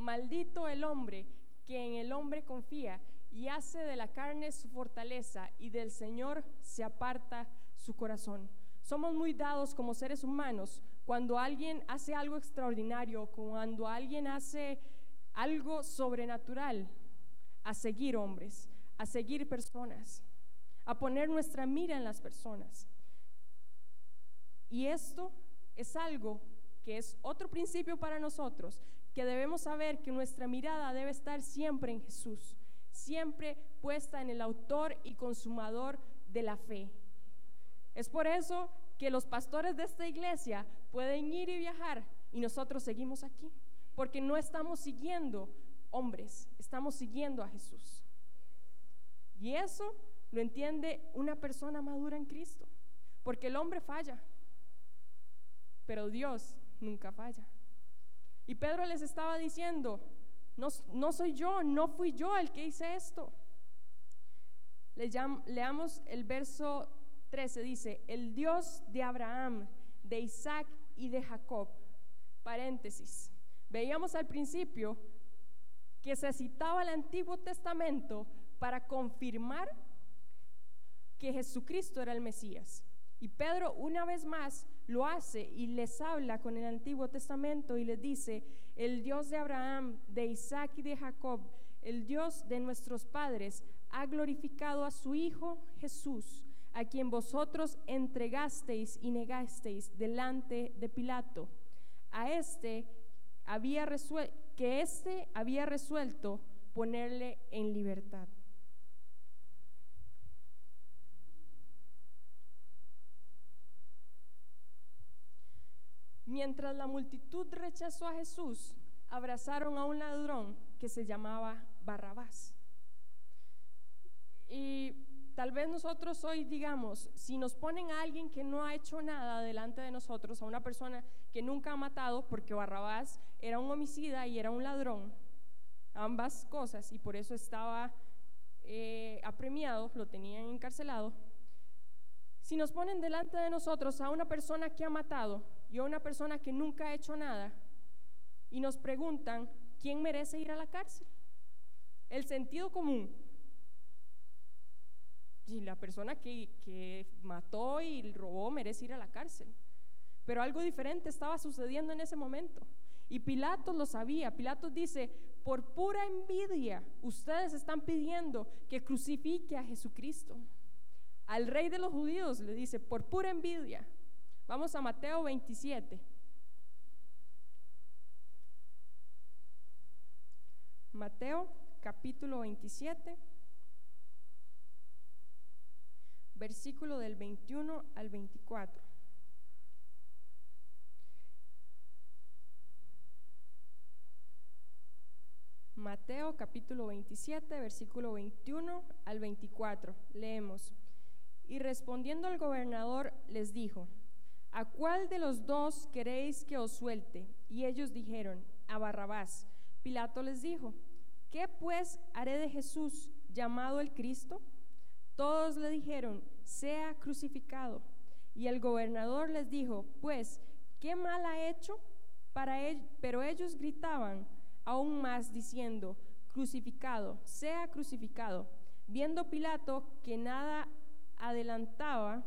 maldito el hombre que en el hombre confía y hace de la carne su fortaleza y del Señor se aparta su corazón. Somos muy dados como seres humanos cuando alguien hace algo extraordinario, cuando alguien hace algo sobrenatural a seguir hombres, a seguir personas, a poner nuestra mira en las personas. Y esto es algo que es otro principio para nosotros, que debemos saber que nuestra mirada debe estar siempre en Jesús, siempre puesta en el autor y consumador de la fe. Es por eso que los pastores de esta iglesia pueden ir y viajar y nosotros seguimos aquí porque no estamos siguiendo hombres, estamos siguiendo a Jesús. Y eso lo entiende una persona madura en Cristo, porque el hombre falla, pero Dios nunca falla. Y Pedro les estaba diciendo, no, soy yo, no fui yo el que hice esto. Le leamos el verso 13, dice, el Dios de Abraham, de Isaac y de Jacob, paréntesis, Veíamos al principio que se citaba el Antiguo Testamento para confirmar que Jesucristo era el Mesías. Y Pedro una vez más lo hace y les habla con el Antiguo Testamento y les dice, el Dios de Abraham, de Isaac y de Jacob, el Dios de nuestros padres, ha glorificado a su Hijo Jesús, a quien vosotros entregasteis y negasteis delante de Pilato. A este había que éste había resuelto ponerle en libertad. Mientras la multitud rechazó a Jesús, abrazaron a un ladrón que se llamaba Barrabás. Y tal vez nosotros hoy digamos, si nos ponen a alguien que no ha hecho nada delante de nosotros, a una persona que nunca ha matado, porque Barrabás era un homicida y era un ladrón, ambas cosas, y por eso estaba eh, apremiado, lo tenían encarcelado. Si nos ponen delante de nosotros a una persona que ha matado y a una persona que nunca ha hecho nada, y nos preguntan, ¿quién merece ir a la cárcel? El sentido común. Y la persona que, que mató y robó merece ir a la cárcel. Pero algo diferente estaba sucediendo en ese momento. Y Pilatos lo sabía. Pilatos dice, por pura envidia, ustedes están pidiendo que crucifique a Jesucristo. Al rey de los judíos le dice, por pura envidia. Vamos a Mateo 27. Mateo capítulo 27, versículo del 21 al 24. Mateo capítulo 27, versículo 21 al 24. Leemos. Y respondiendo al gobernador les dijo, ¿a cuál de los dos queréis que os suelte? Y ellos dijeron, a Barrabás. Pilato les dijo, ¿qué pues haré de Jesús llamado el Cristo? Todos le dijeron, sea crucificado. Y el gobernador les dijo, pues, ¿qué mal ha hecho? Para él? Pero ellos gritaban, aún más diciendo, crucificado, sea crucificado. Viendo Pilato que nada adelantaba,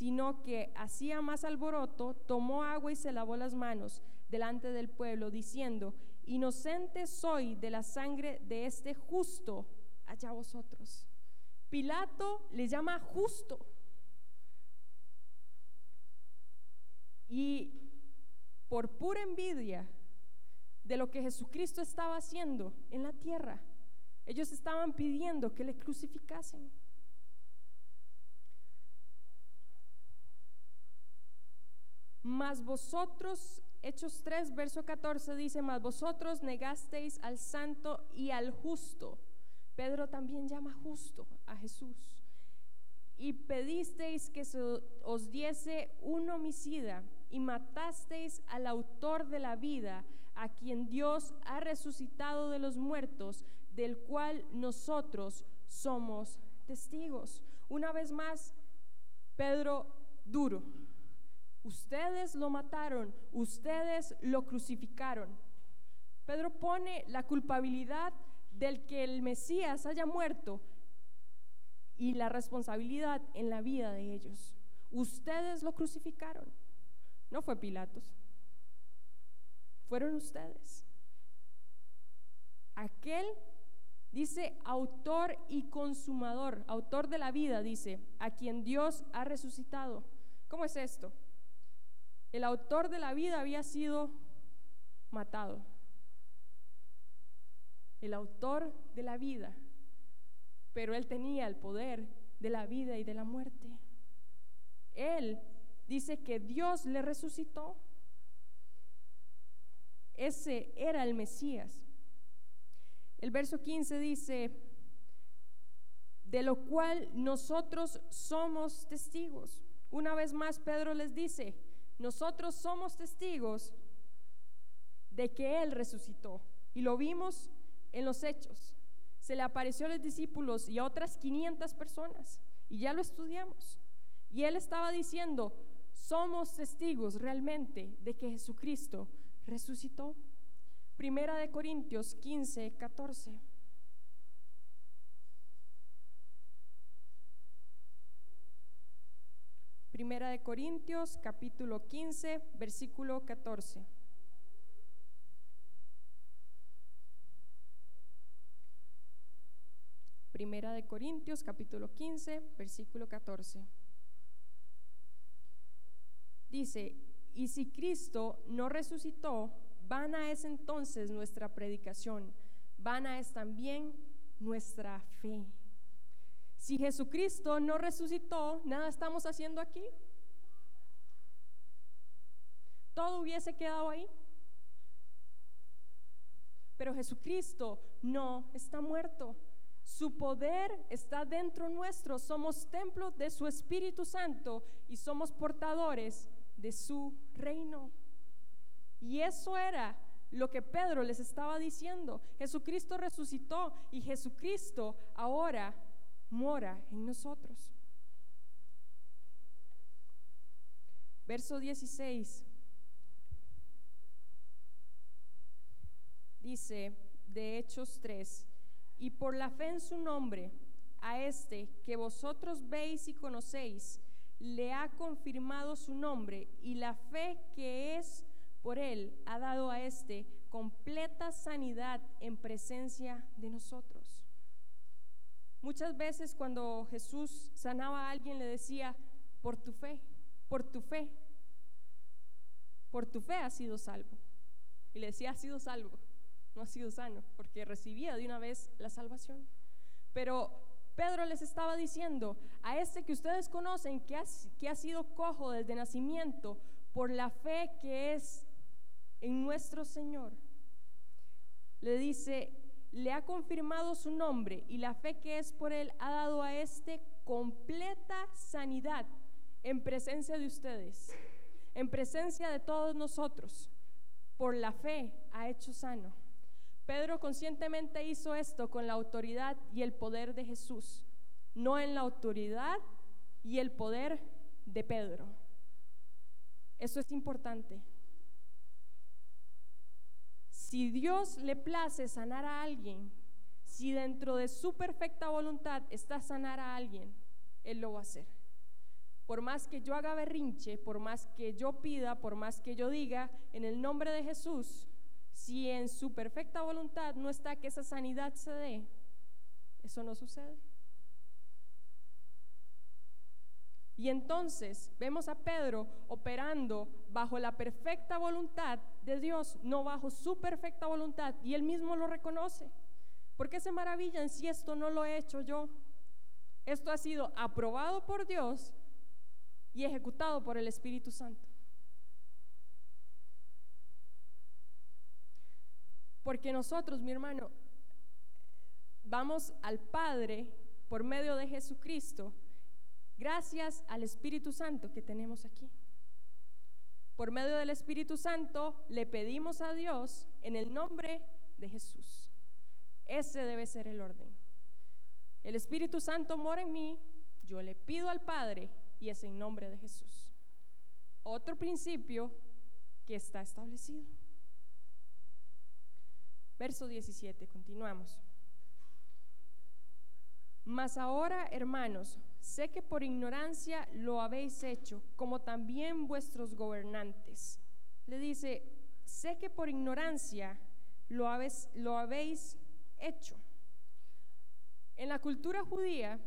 sino que hacía más alboroto, tomó agua y se lavó las manos delante del pueblo, diciendo, inocente soy de la sangre de este justo, allá vosotros. Pilato le llama justo. Y por pura envidia de lo que Jesucristo estaba haciendo en la tierra. Ellos estaban pidiendo que le crucificasen. Mas vosotros, Hechos 3, verso 14 dice, mas vosotros negasteis al santo y al justo. Pedro también llama justo a Jesús. Y pedisteis que os diese un homicida y matasteis al autor de la vida a quien Dios ha resucitado de los muertos, del cual nosotros somos testigos. Una vez más, Pedro duro. Ustedes lo mataron, ustedes lo crucificaron. Pedro pone la culpabilidad del que el Mesías haya muerto y la responsabilidad en la vida de ellos. Ustedes lo crucificaron. No fue Pilatos fueron ustedes. Aquel dice autor y consumador, autor de la vida, dice, a quien Dios ha resucitado. ¿Cómo es esto? El autor de la vida había sido matado. El autor de la vida, pero él tenía el poder de la vida y de la muerte. Él dice que Dios le resucitó. Ese era el Mesías. El verso 15 dice, de lo cual nosotros somos testigos. Una vez más Pedro les dice, nosotros somos testigos de que Él resucitó. Y lo vimos en los hechos. Se le apareció a los discípulos y a otras 500 personas. Y ya lo estudiamos. Y Él estaba diciendo, somos testigos realmente de que Jesucristo resucitó. Primera de Corintios 15, 14. Primera de Corintios capítulo 15, versículo 14. Primera de Corintios capítulo 15, versículo 14. Dice, y si Cristo no resucitó, vana es entonces nuestra predicación, vana es también nuestra fe. Si Jesucristo no resucitó, nada estamos haciendo aquí. todo hubiese quedado ahí. Pero Jesucristo no está muerto. Su poder está dentro nuestro. Somos templos de su Espíritu Santo y somos portadores de su reino. Y eso era lo que Pedro les estaba diciendo. Jesucristo resucitó y Jesucristo ahora mora en nosotros. Verso 16. Dice de Hechos 3, y por la fe en su nombre, a este que vosotros veis y conocéis, le ha confirmado su nombre y la fe que es por él ha dado a este completa sanidad en presencia de nosotros. Muchas veces cuando Jesús sanaba a alguien le decía, por tu fe, por tu fe, por tu fe has sido salvo. Y le decía, has sido salvo, no has sido sano, porque recibía de una vez la salvación. Pero Pedro les estaba diciendo, a este que ustedes conocen, que ha, que ha sido cojo desde nacimiento, por la fe que es en nuestro Señor, le dice, le ha confirmado su nombre y la fe que es por él ha dado a este completa sanidad en presencia de ustedes, en presencia de todos nosotros. Por la fe ha hecho sano. Pedro conscientemente hizo esto con la autoridad y el poder de Jesús, no en la autoridad y el poder de Pedro. Eso es importante. Si Dios le place sanar a alguien, si dentro de su perfecta voluntad está sanar a alguien, Él lo va a hacer. Por más que yo haga berrinche, por más que yo pida, por más que yo diga, en el nombre de Jesús, si en su perfecta voluntad no está que esa sanidad se dé, eso no sucede. Y entonces vemos a Pedro operando bajo la perfecta voluntad de Dios, no bajo su perfecta voluntad, y él mismo lo reconoce. ¿Por qué se maravillan si esto no lo he hecho yo? Esto ha sido aprobado por Dios y ejecutado por el Espíritu Santo. Porque nosotros, mi hermano, vamos al Padre por medio de Jesucristo gracias al Espíritu Santo que tenemos aquí. Por medio del Espíritu Santo le pedimos a Dios en el nombre de Jesús. Ese debe ser el orden. El Espíritu Santo mora en mí, yo le pido al Padre y es en nombre de Jesús. Otro principio que está establecido. Verso 17, continuamos. Mas ahora, hermanos, sé que por ignorancia lo habéis hecho, como también vuestros gobernantes. Le dice, sé que por ignorancia lo habéis, lo habéis hecho. En la cultura judía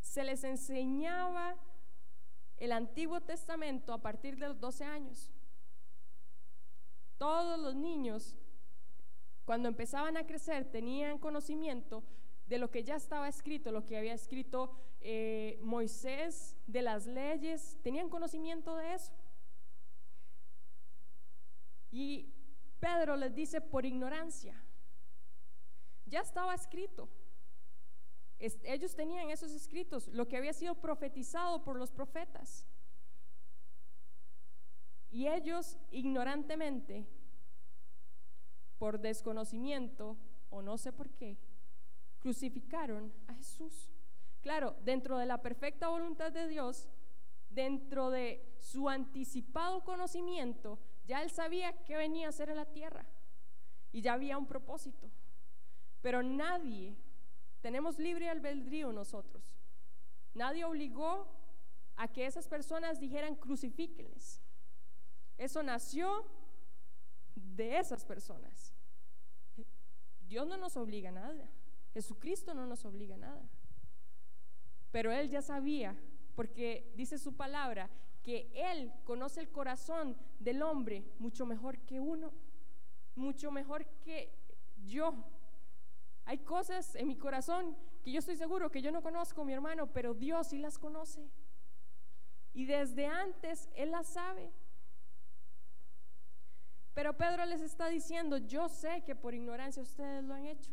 se les enseñaba el Antiguo Testamento a partir de los 12 años. Todos los niños, cuando empezaban a crecer, tenían conocimiento de lo que ya estaba escrito, lo que había escrito eh, Moisés, de las leyes, tenían conocimiento de eso. Y Pedro les dice por ignorancia, ya estaba escrito. ellos tenían esos escritos, lo que había sido profetizado por los profetas. Y ellos ignorantemente, por desconocimiento o no sé por qué, crucificaron a Jesús. Claro, dentro de la perfecta voluntad de Dios, dentro de su anticipado conocimiento, ya él sabía qué venía a hacer en la tierra y ya había un propósito. Pero nadie, tenemos libre albedrío nosotros, nadie obligó a que esas personas dijeran crucifíquenles. Eso nació de esas personas. Dios no nos obliga a nada. Jesucristo no nos obliga a nada. Pero Él ya sabía, porque dice su palabra, que Él conoce el corazón del hombre mucho mejor que uno, mucho mejor que yo. Hay cosas en mi corazón que yo estoy seguro que yo no conozco, mi hermano, pero Dios sí las conoce. Y desde antes Él las sabe. Pero Pedro les está diciendo, yo sé que por ignorancia ustedes lo han hecho.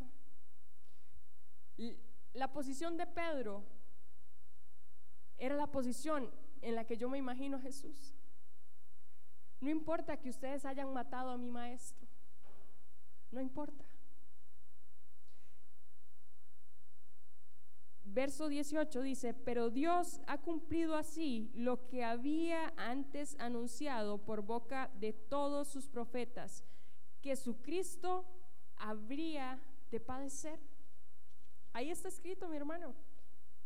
La posición de Pedro era la posición en la que yo me imagino a Jesús. No importa que ustedes hayan matado a mi maestro, no importa. Verso 18 dice, pero Dios ha cumplido así lo que había antes anunciado por boca de todos sus profetas, que su Cristo habría de padecer. Ahí está escrito, mi hermano.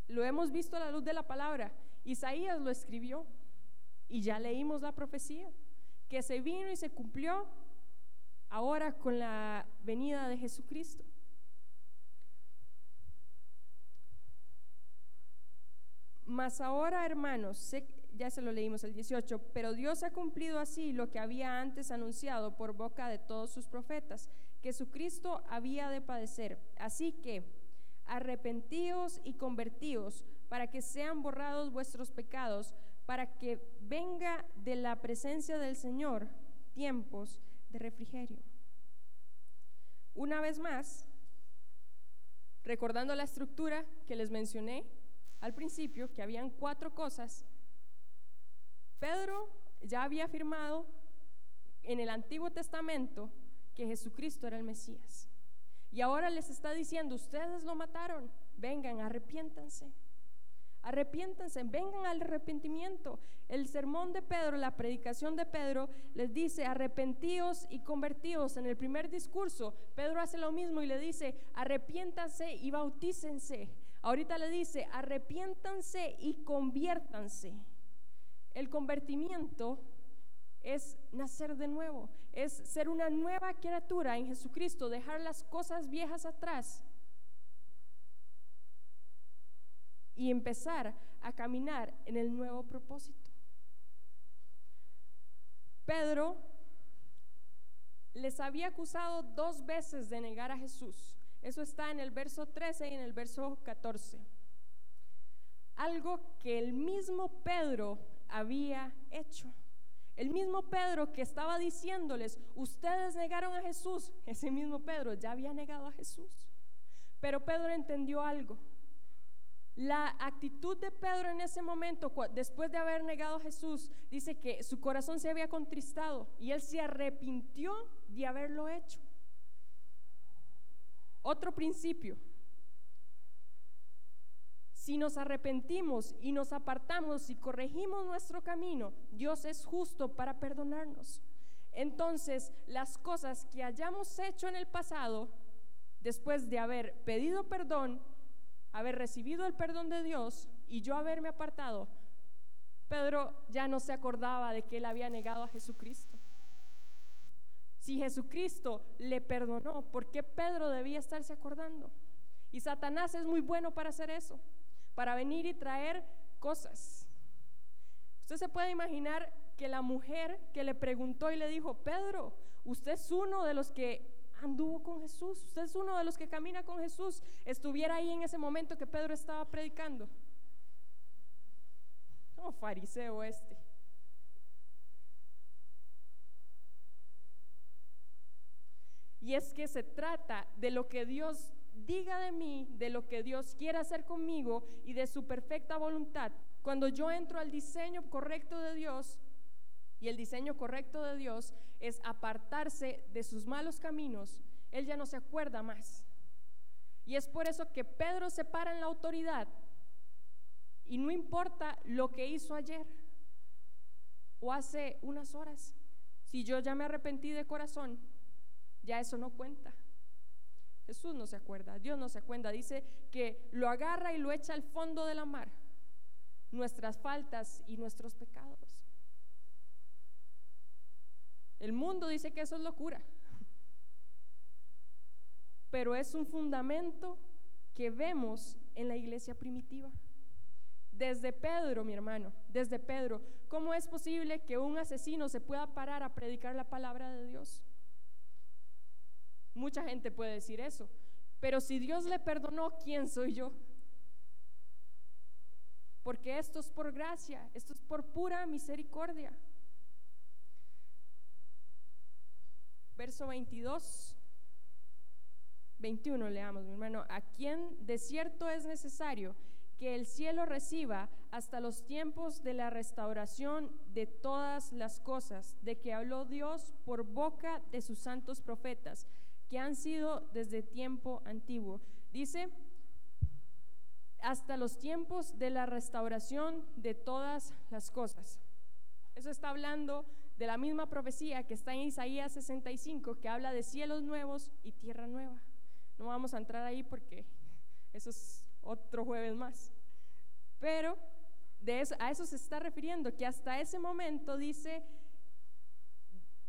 Lo hemos visto a la luz de la palabra. Isaías lo escribió y ya leímos la profecía, que se vino y se cumplió ahora con la venida de Jesucristo. Mas ahora, hermanos, ya se lo leímos el 18, pero Dios ha cumplido así lo que había antes anunciado por boca de todos sus profetas, que su Cristo había de padecer. Así que arrepentíos y convertíos para que sean borrados vuestros pecados, para que venga de la presencia del Señor tiempos de refrigerio. Una vez más, recordando la estructura que les mencioné al principio, que habían cuatro cosas, Pedro ya había afirmado en el Antiguo Testamento que Jesucristo era el Mesías. Y ahora les está diciendo, ustedes lo mataron, vengan, arrepiéntanse. Arrepiéntanse, vengan al arrepentimiento. El sermón de Pedro, la predicación de Pedro, les dice, arrepentíos y convertíos. En el primer discurso, Pedro hace lo mismo y le dice, arrepiéntanse y bautícense. Ahorita le dice, arrepiéntanse y conviértanse. El convertimiento es nacer de nuevo, es ser una nueva criatura en Jesucristo, dejar las cosas viejas atrás y empezar a caminar en el nuevo propósito. Pedro les había acusado dos veces de negar a Jesús. Eso está en el verso 13 y en el verso 14. Algo que el mismo Pedro había hecho. El mismo Pedro que estaba diciéndoles, ustedes negaron a Jesús, ese mismo Pedro ya había negado a Jesús. Pero Pedro entendió algo. La actitud de Pedro en ese momento, después de haber negado a Jesús, dice que su corazón se había contristado y él se arrepintió de haberlo hecho. Otro principio. Si nos arrepentimos y nos apartamos y corregimos nuestro camino, Dios es justo para perdonarnos. Entonces, las cosas que hayamos hecho en el pasado, después de haber pedido perdón, haber recibido el perdón de Dios y yo haberme apartado, Pedro ya no se acordaba de que él había negado a Jesucristo. Si Jesucristo le perdonó, ¿por qué Pedro debía estarse acordando? Y Satanás es muy bueno para hacer eso, para venir y traer cosas. Usted se puede imaginar que la mujer que le preguntó y le dijo, Pedro, usted es uno de los que anduvo con Jesús, usted es uno de los que camina con Jesús, estuviera ahí en ese momento que Pedro estaba predicando. No, fariseo este. Y es que se trata de lo que Dios diga de mí, de lo que Dios quiere hacer conmigo y de su perfecta voluntad. Cuando yo entro al diseño correcto de Dios, y el diseño correcto de Dios es apartarse de sus malos caminos, Él ya no se acuerda más. Y es por eso que Pedro se para en la autoridad y no importa lo que hizo ayer o hace unas horas, si yo ya me arrepentí de corazón, ya eso no cuenta. Jesús no se acuerda, Dios no se acuerda, dice que lo agarra y lo echa al fondo de la mar, nuestras faltas y nuestros pecados. El mundo dice que eso es locura, pero es un fundamento que vemos en la iglesia primitiva. Desde Pedro, mi hermano, desde Pedro, ¿cómo es posible que un asesino se pueda parar a predicar la palabra de Dios? Mucha gente puede decir eso, pero si Dios le perdonó, ¿quién soy yo? Porque esto es por gracia, esto es por pura misericordia. verso 22, 21 leamos, mi hermano, a quien de cierto es necesario que el cielo reciba hasta los tiempos de la restauración de todas las cosas, de que habló Dios por boca de sus santos profetas, que han sido desde tiempo antiguo. Dice, hasta los tiempos de la restauración de todas las cosas. Eso está hablando de la misma profecía que está en Isaías 65, que habla de cielos nuevos y tierra nueva. No vamos a entrar ahí porque eso es otro jueves más. Pero a eso se está refiriendo, que hasta ese momento dice,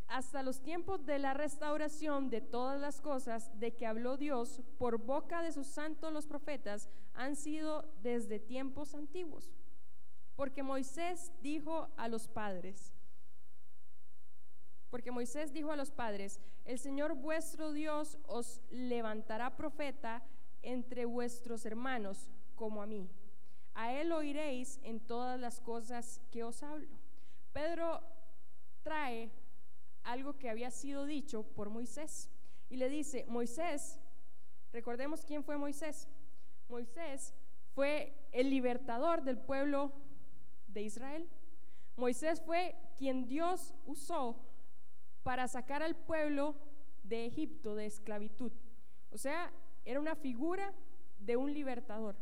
hasta los tiempos de la restauración de todas las cosas de que habló Dios por boca de sus santos los profetas, han sido desde tiempos antiguos. Porque Moisés dijo a los padres, porque Moisés dijo a los padres, el Señor vuestro Dios os levantará profeta entre vuestros hermanos, como a mí. A él oiréis en todas las cosas que os hablo. Pedro trae algo que había sido dicho por Moisés y le dice, Moisés, recordemos quién fue Moisés. Moisés fue el libertador del pueblo de Israel. Moisés fue quien Dios usó para sacar al pueblo de Egipto de esclavitud. O sea, era una figura de un libertador.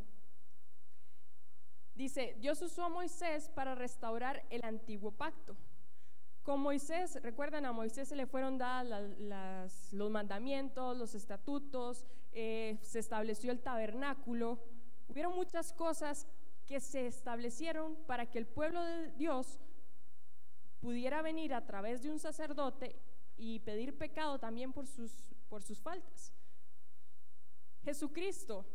Dice, Dios usó a Moisés para restaurar el antiguo pacto. Con Moisés, recuerdan, a Moisés se le fueron dados los mandamientos, los estatutos, eh, se estableció el tabernáculo. Hubieron muchas cosas que se establecieron para que el pueblo de Dios pudiera venir a través de un sacerdote y pedir pecado también por sus, por sus faltas. Jesucristo,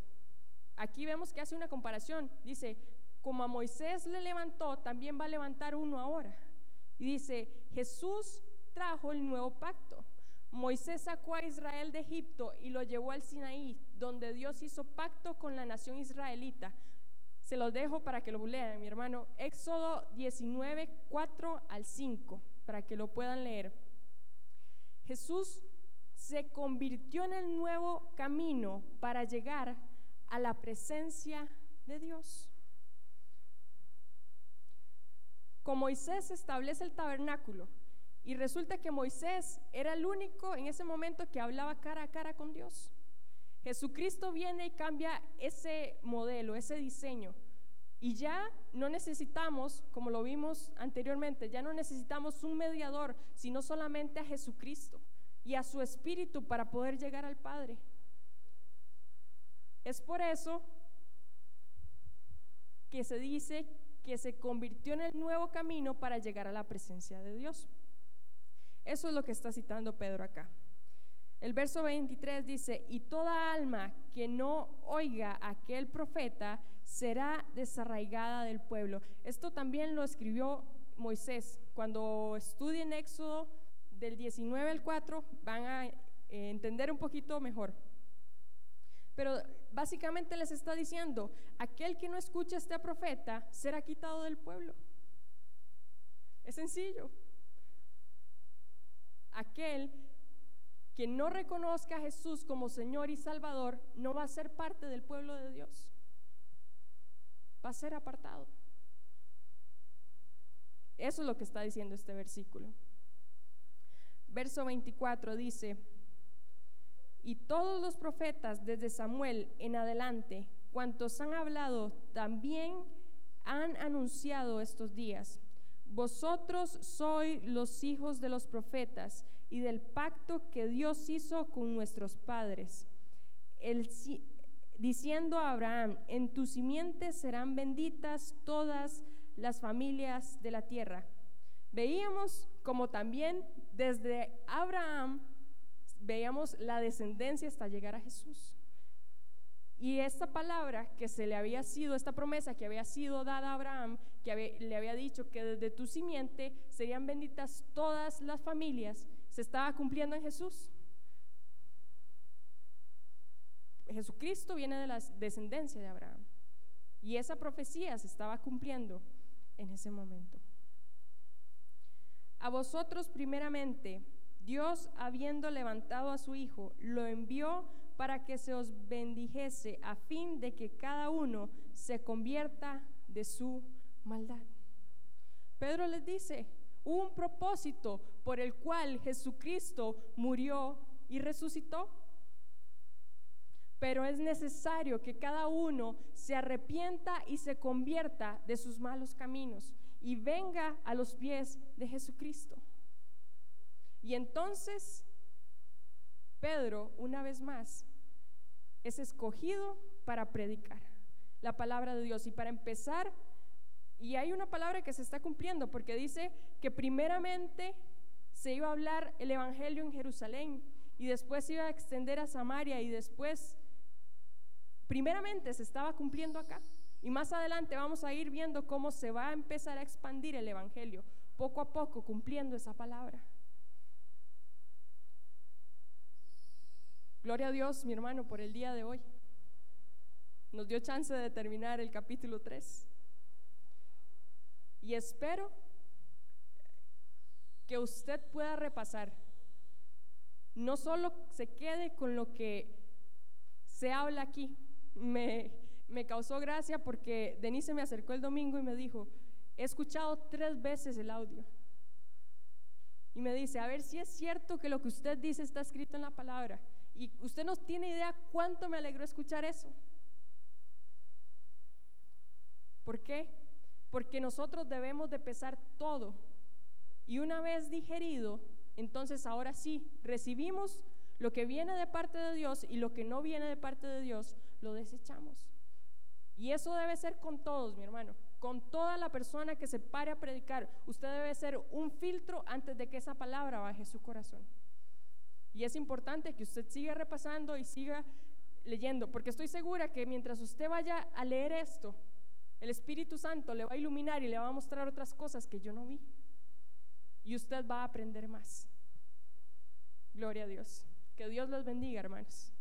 aquí vemos que hace una comparación, dice, como a Moisés le levantó, también va a levantar uno ahora. Y dice, Jesús trajo el nuevo pacto. Moisés sacó a Israel de Egipto y lo llevó al Sinaí, donde Dios hizo pacto con la nación israelita se los dejo para que lo lean, mi hermano. Éxodo 19, 4 al 5, para que lo puedan leer. Jesús se convirtió en el nuevo camino para llegar a la presencia de Dios. Con Moisés establece el tabernáculo y resulta que Moisés era el único en ese momento que hablaba cara a cara con Dios. Jesucristo viene y cambia ese modelo, ese diseño. Y ya no necesitamos, como lo vimos anteriormente, ya no necesitamos un mediador, sino solamente a Jesucristo y a su Espíritu para poder llegar al Padre. Es por eso que se dice que se convirtió en el nuevo camino para llegar a la presencia de Dios. Eso es lo que está citando Pedro acá. El verso 23 dice, y toda alma que no oiga a aquel profeta será desarraigada del pueblo. Esto también lo escribió Moisés. Cuando estudien Éxodo del 19 al 4 van a eh, entender un poquito mejor. Pero básicamente les está diciendo, aquel que no escucha a este profeta será quitado del pueblo. Es sencillo. Aquel que no reconozca a Jesús como Señor y Salvador no va a ser parte del pueblo de Dios. Va a ser apartado. Eso es lo que está diciendo este versículo. Verso 24 dice, y todos los profetas desde Samuel en adelante, cuantos han hablado, también han anunciado estos días. Vosotros sois los hijos de los profetas y del pacto que Dios hizo con nuestros padres, diciendo a Abraham, en tu simiente serán benditas todas las familias de la tierra. Veíamos como también desde Abraham veíamos la descendencia hasta llegar a Jesús. Y esta palabra que se le había sido, esta promesa que había sido dada a Abraham, que le había dicho que desde tu simiente serían benditas todas las familias, se estaba cumpliendo en Jesús. Jesucristo viene de la descendencia de Abraham. Y esa profecía se estaba cumpliendo en ese momento. A vosotros primeramente Dios, habiendo levantado a su Hijo, lo envió para que se os bendijese a fin de que cada uno se convierta de su maldad. Pedro les dice, un propósito por el cual Jesucristo murió y resucitó. Pero es necesario que cada uno se arrepienta y se convierta de sus malos caminos y venga a los pies de Jesucristo. Y entonces Pedro, una vez más, es escogido para predicar la palabra de Dios. Y para empezar, y hay una palabra que se está cumpliendo, porque dice que primeramente se iba a hablar el Evangelio en Jerusalén y después se iba a extender a Samaria y después, primeramente se estaba cumpliendo acá. Y más adelante vamos a ir viendo cómo se va a empezar a expandir el Evangelio, poco a poco cumpliendo esa palabra. Gloria a Dios, mi hermano, por el día de hoy. Nos dio chance de terminar el capítulo 3. Y espero que usted pueda repasar. No solo se quede con lo que se habla aquí. Me, me causó gracia porque Denise me acercó el domingo y me dijo, he escuchado tres veces el audio. Y me dice, a ver si es cierto que lo que usted dice está escrito en la palabra. Y usted no tiene idea cuánto me alegró escuchar eso. ¿Por qué? Porque nosotros debemos de pesar todo. Y una vez digerido, entonces ahora sí, recibimos lo que viene de parte de Dios y lo que no viene de parte de Dios, lo desechamos. Y eso debe ser con todos, mi hermano, con toda la persona que se pare a predicar. Usted debe ser un filtro antes de que esa palabra baje su corazón. Y es importante que usted siga repasando y siga leyendo, porque estoy segura que mientras usted vaya a leer esto, el Espíritu Santo le va a iluminar y le va a mostrar otras cosas que yo no vi. Y usted va a aprender más. Gloria a Dios. Que Dios los bendiga, hermanos.